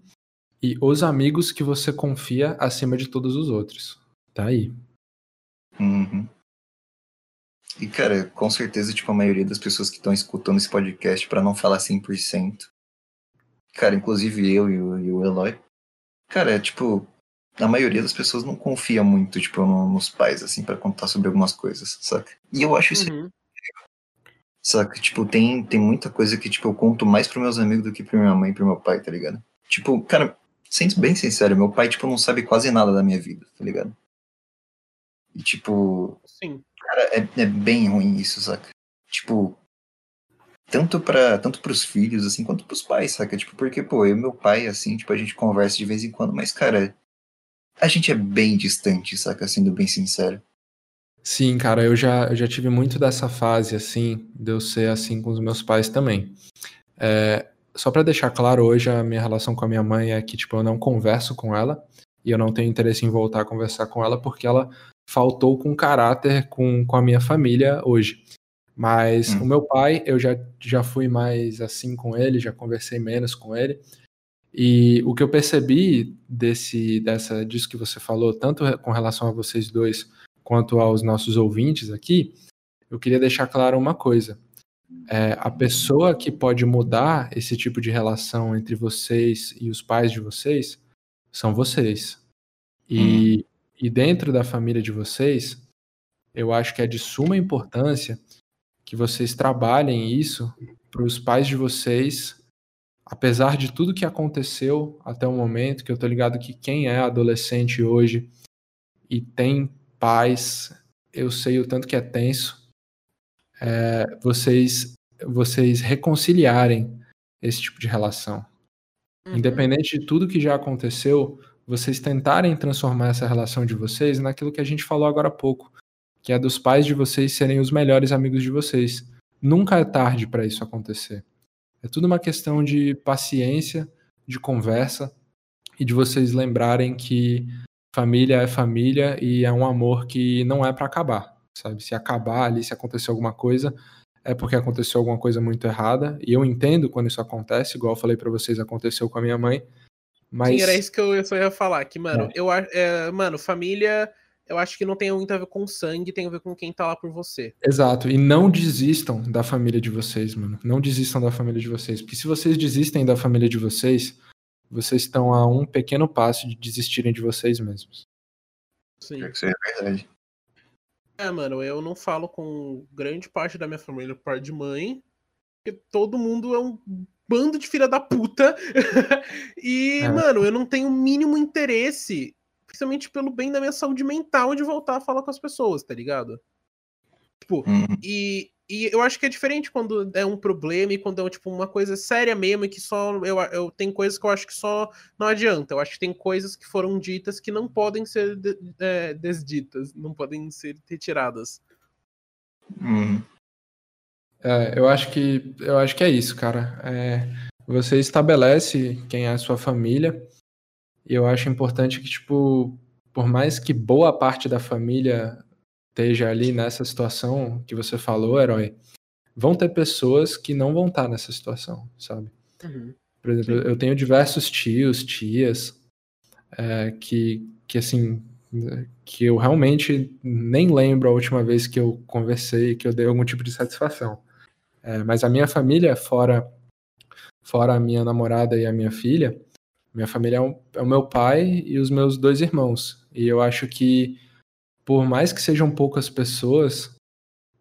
e os amigos que você confia acima de todos os outros. Tá aí. Uhum. E, cara, com certeza, tipo, a maioria das pessoas que estão escutando esse podcast, para não falar 100%, cara, inclusive eu e o, e o Eloy, cara, é, tipo, a maioria das pessoas não confia muito, tipo, nos pais, assim, para contar sobre algumas coisas, saca? E eu acho isso uhum. Saca? Tipo, tem, tem muita coisa que, tipo, eu conto mais pros meus amigos do que pra minha mãe e pro meu pai, tá ligado? Tipo, cara, sendo bem sincero, meu pai, tipo, não sabe quase nada da minha vida, tá ligado? E, tipo... Sim. Cara, é, é bem ruim isso, saca? Tipo, tanto para tanto pros filhos, assim, quanto pros pais, saca? Tipo, porque, pô, eu e meu pai, assim, tipo, a gente conversa de vez em quando, mas, cara, a gente é bem distante, saca? Sendo bem sincero. Sim, cara, eu já, eu já tive muito dessa fase, assim, de eu ser assim com os meus pais também. É, só para deixar claro, hoje a minha relação com a minha mãe é que, tipo, eu não converso com ela e eu não tenho interesse em voltar a conversar com ela porque ela faltou com caráter com, com a minha família hoje. Mas hum. o meu pai, eu já, já fui mais assim com ele, já conversei menos com ele. E o que eu percebi desse, dessa, disso que você falou, tanto com relação a vocês dois, quanto aos nossos ouvintes aqui, eu queria deixar claro uma coisa. É, a pessoa que pode mudar esse tipo de relação entre vocês e os pais de vocês são vocês. E, hum. e dentro da família de vocês, eu acho que é de suma importância que vocês trabalhem isso para os pais de vocês, apesar de tudo que aconteceu até o momento, que eu tô ligado que quem é adolescente hoje e tem pais, eu sei o tanto que é tenso, é, vocês vocês reconciliarem esse tipo de relação. Uhum. Independente de tudo que já aconteceu, vocês tentarem transformar essa relação de vocês naquilo que a gente falou agora há pouco, que é dos pais de vocês serem os melhores amigos de vocês. Nunca é tarde para isso acontecer. É tudo uma questão de paciência, de conversa e de vocês lembrarem que família é família e é um amor que não é para acabar, sabe? Se acabar ali, se acontecer alguma coisa, é porque aconteceu alguma coisa muito errada. E eu entendo quando isso acontece, igual eu falei para vocês, aconteceu com a minha mãe. Mas... Sim, era isso que eu só ia falar, que, mano, é. eu é, mano, família eu acho que não tem muito a ver com sangue, tem a ver com quem tá lá por você. Exato. E não desistam da família de vocês, mano. Não desistam da família de vocês. Porque se vocês desistem da família de vocês, vocês estão a um pequeno passo de desistirem de vocês mesmos. Sim. Isso é verdade. É, mano, eu não falo com grande parte da minha família por parte de mãe, porque todo mundo é um bando de filha da puta. *laughs* e, é. mano, eu não tenho o mínimo interesse principalmente pelo bem da minha saúde mental de voltar a falar com as pessoas, tá ligado? Tipo, uhum. e, e eu acho que é diferente quando é um problema e quando é tipo uma coisa séria mesmo e que só eu, eu tem coisas que eu acho que só não adianta. Eu acho que tem coisas que foram ditas que não podem ser de, é, desditas, não podem ser retiradas. Uhum. É, eu acho que eu acho que é isso, cara. É, você estabelece quem é a sua família e eu acho importante que, tipo, por mais que boa parte da família esteja ali nessa situação que você falou, herói, vão ter pessoas que não vão estar nessa situação, sabe? Uhum. Por exemplo, Sim. eu tenho diversos tios, tias, é, que, que assim, que eu realmente nem lembro a última vez que eu conversei, que eu dei algum tipo de satisfação. É, mas a minha família, fora, fora a minha namorada e a minha filha, minha família é, um, é o meu pai e os meus dois irmãos. E eu acho que, por mais que sejam poucas pessoas,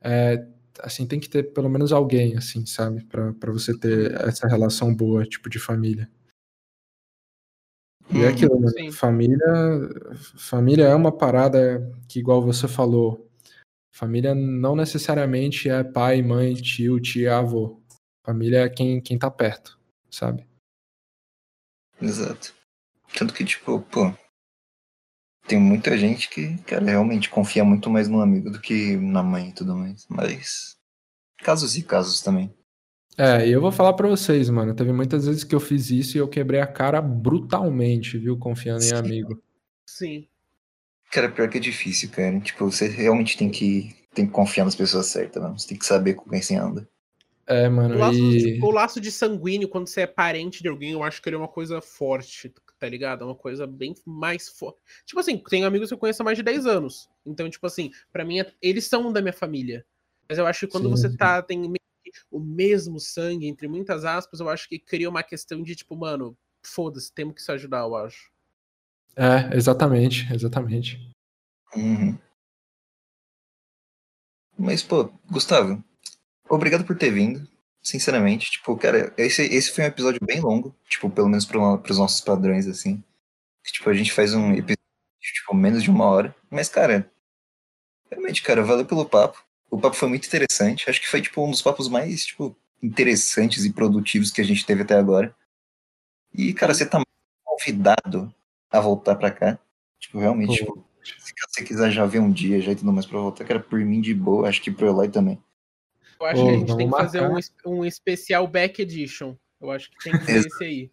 é, assim, tem que ter pelo menos alguém, assim, sabe? para você ter essa relação boa, tipo, de família. E é aquilo, né? família, família é uma parada que, igual você falou, família não necessariamente é pai, mãe, tio, tia, avô. Família é quem, quem tá perto, sabe? Exato. Tanto que, tipo, pô, tem muita gente que, cara, realmente confia muito mais no amigo do que na mãe e tudo mais. Mas casos e casos também. É, e eu vou falar para vocês, mano. Teve muitas vezes que eu fiz isso e eu quebrei a cara brutalmente, viu? Confiando Sim. em amigo. Sim. Cara, pior que é difícil, cara. Tipo, você realmente tem que, tem que confiar nas pessoas certas, mano. Você tem que saber com quem você anda. É, mano. O laço, e... tipo, o laço de sanguíneo, quando você é parente de alguém, eu acho que ele é uma coisa forte, tá ligado? É uma coisa bem mais forte. Tipo assim, tem amigos que eu conheço há mais de 10 anos. Então, tipo assim, para mim, eles são da minha família. Mas eu acho que quando sim, você tá, tem o mesmo sangue, entre muitas aspas, eu acho que cria uma questão de, tipo, mano, foda-se, temos que se ajudar, eu acho. É, exatamente, exatamente. Uhum. Mas, pô, Gustavo, Obrigado por ter vindo. Sinceramente, tipo, cara, esse, esse foi um episódio bem longo, tipo, pelo menos para os nossos padrões, assim. Tipo, a gente faz um episódio, tipo, menos de uma hora. Mas, cara, realmente, cara, valeu pelo papo. O papo foi muito interessante. Acho que foi, tipo, um dos papos mais, tipo, interessantes e produtivos que a gente teve até agora. E, cara, você tá convidado a voltar pra cá. Tipo, realmente, tipo, se você quiser já ver um dia, já e tudo mais pra voltar, cara, por mim de boa, acho que pro Eloy também. Eu acho que a gente tem que fazer um, um especial Back Edition. Eu acho que tem que *laughs* ser esse aí.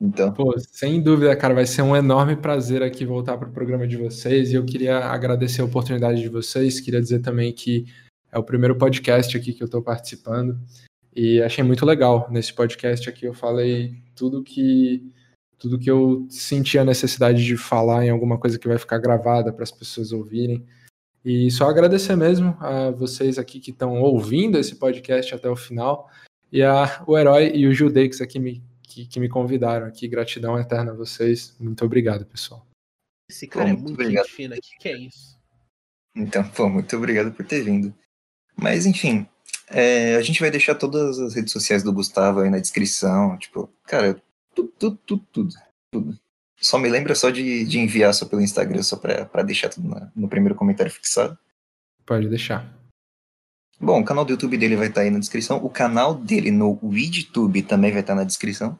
Então. Pô, sem dúvida, cara, vai ser um enorme prazer aqui voltar para o programa de vocês. E eu queria agradecer a oportunidade de vocês. Queria dizer também que é o primeiro podcast aqui que eu estou participando. E achei muito legal. Nesse podcast aqui eu falei tudo que tudo que eu senti a necessidade de falar em alguma coisa que vai ficar gravada para as pessoas ouvirem. E só agradecer mesmo a vocês aqui que estão ouvindo esse podcast até o final, e a, o Herói e o Judeix aqui me, que, que, me convidaram aqui. Gratidão eterna a vocês. Muito obrigado, pessoal. Esse cara pô, é muito fina, que, que é isso? Então, pô, muito obrigado por ter vindo. Mas enfim, é, a gente vai deixar todas as redes sociais do Gustavo aí na descrição. Tipo, cara, tudo, tudo, tudo, tudo. tudo. Só me lembra só de, de enviar só pelo Instagram, só pra, pra deixar tudo na, no primeiro comentário fixado. Pode deixar. Bom, o canal do YouTube dele vai estar aí na descrição. O canal dele no WeedTube também vai estar na descrição.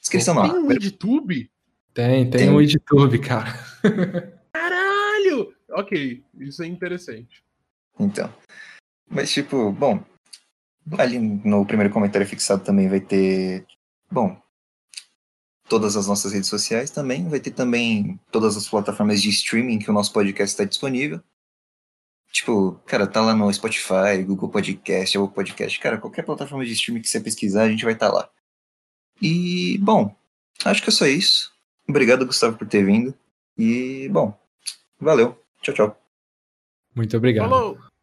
Descrição Tem não. um YouTube? Tem, tem Tem. o YouTube, cara. Caralho! Ok, isso é interessante. Então. Mas, tipo, bom. Ali no primeiro comentário fixado também vai ter. Bom. Todas as nossas redes sociais também. Vai ter também todas as plataformas de streaming que o nosso podcast está disponível. Tipo, cara, tá lá no Spotify, Google Podcast, Apple Podcast. Cara, qualquer plataforma de streaming que você pesquisar, a gente vai estar lá. E, bom, acho que é só isso. Obrigado, Gustavo, por ter vindo. E, bom, valeu. Tchau, tchau. Muito obrigado. Falou!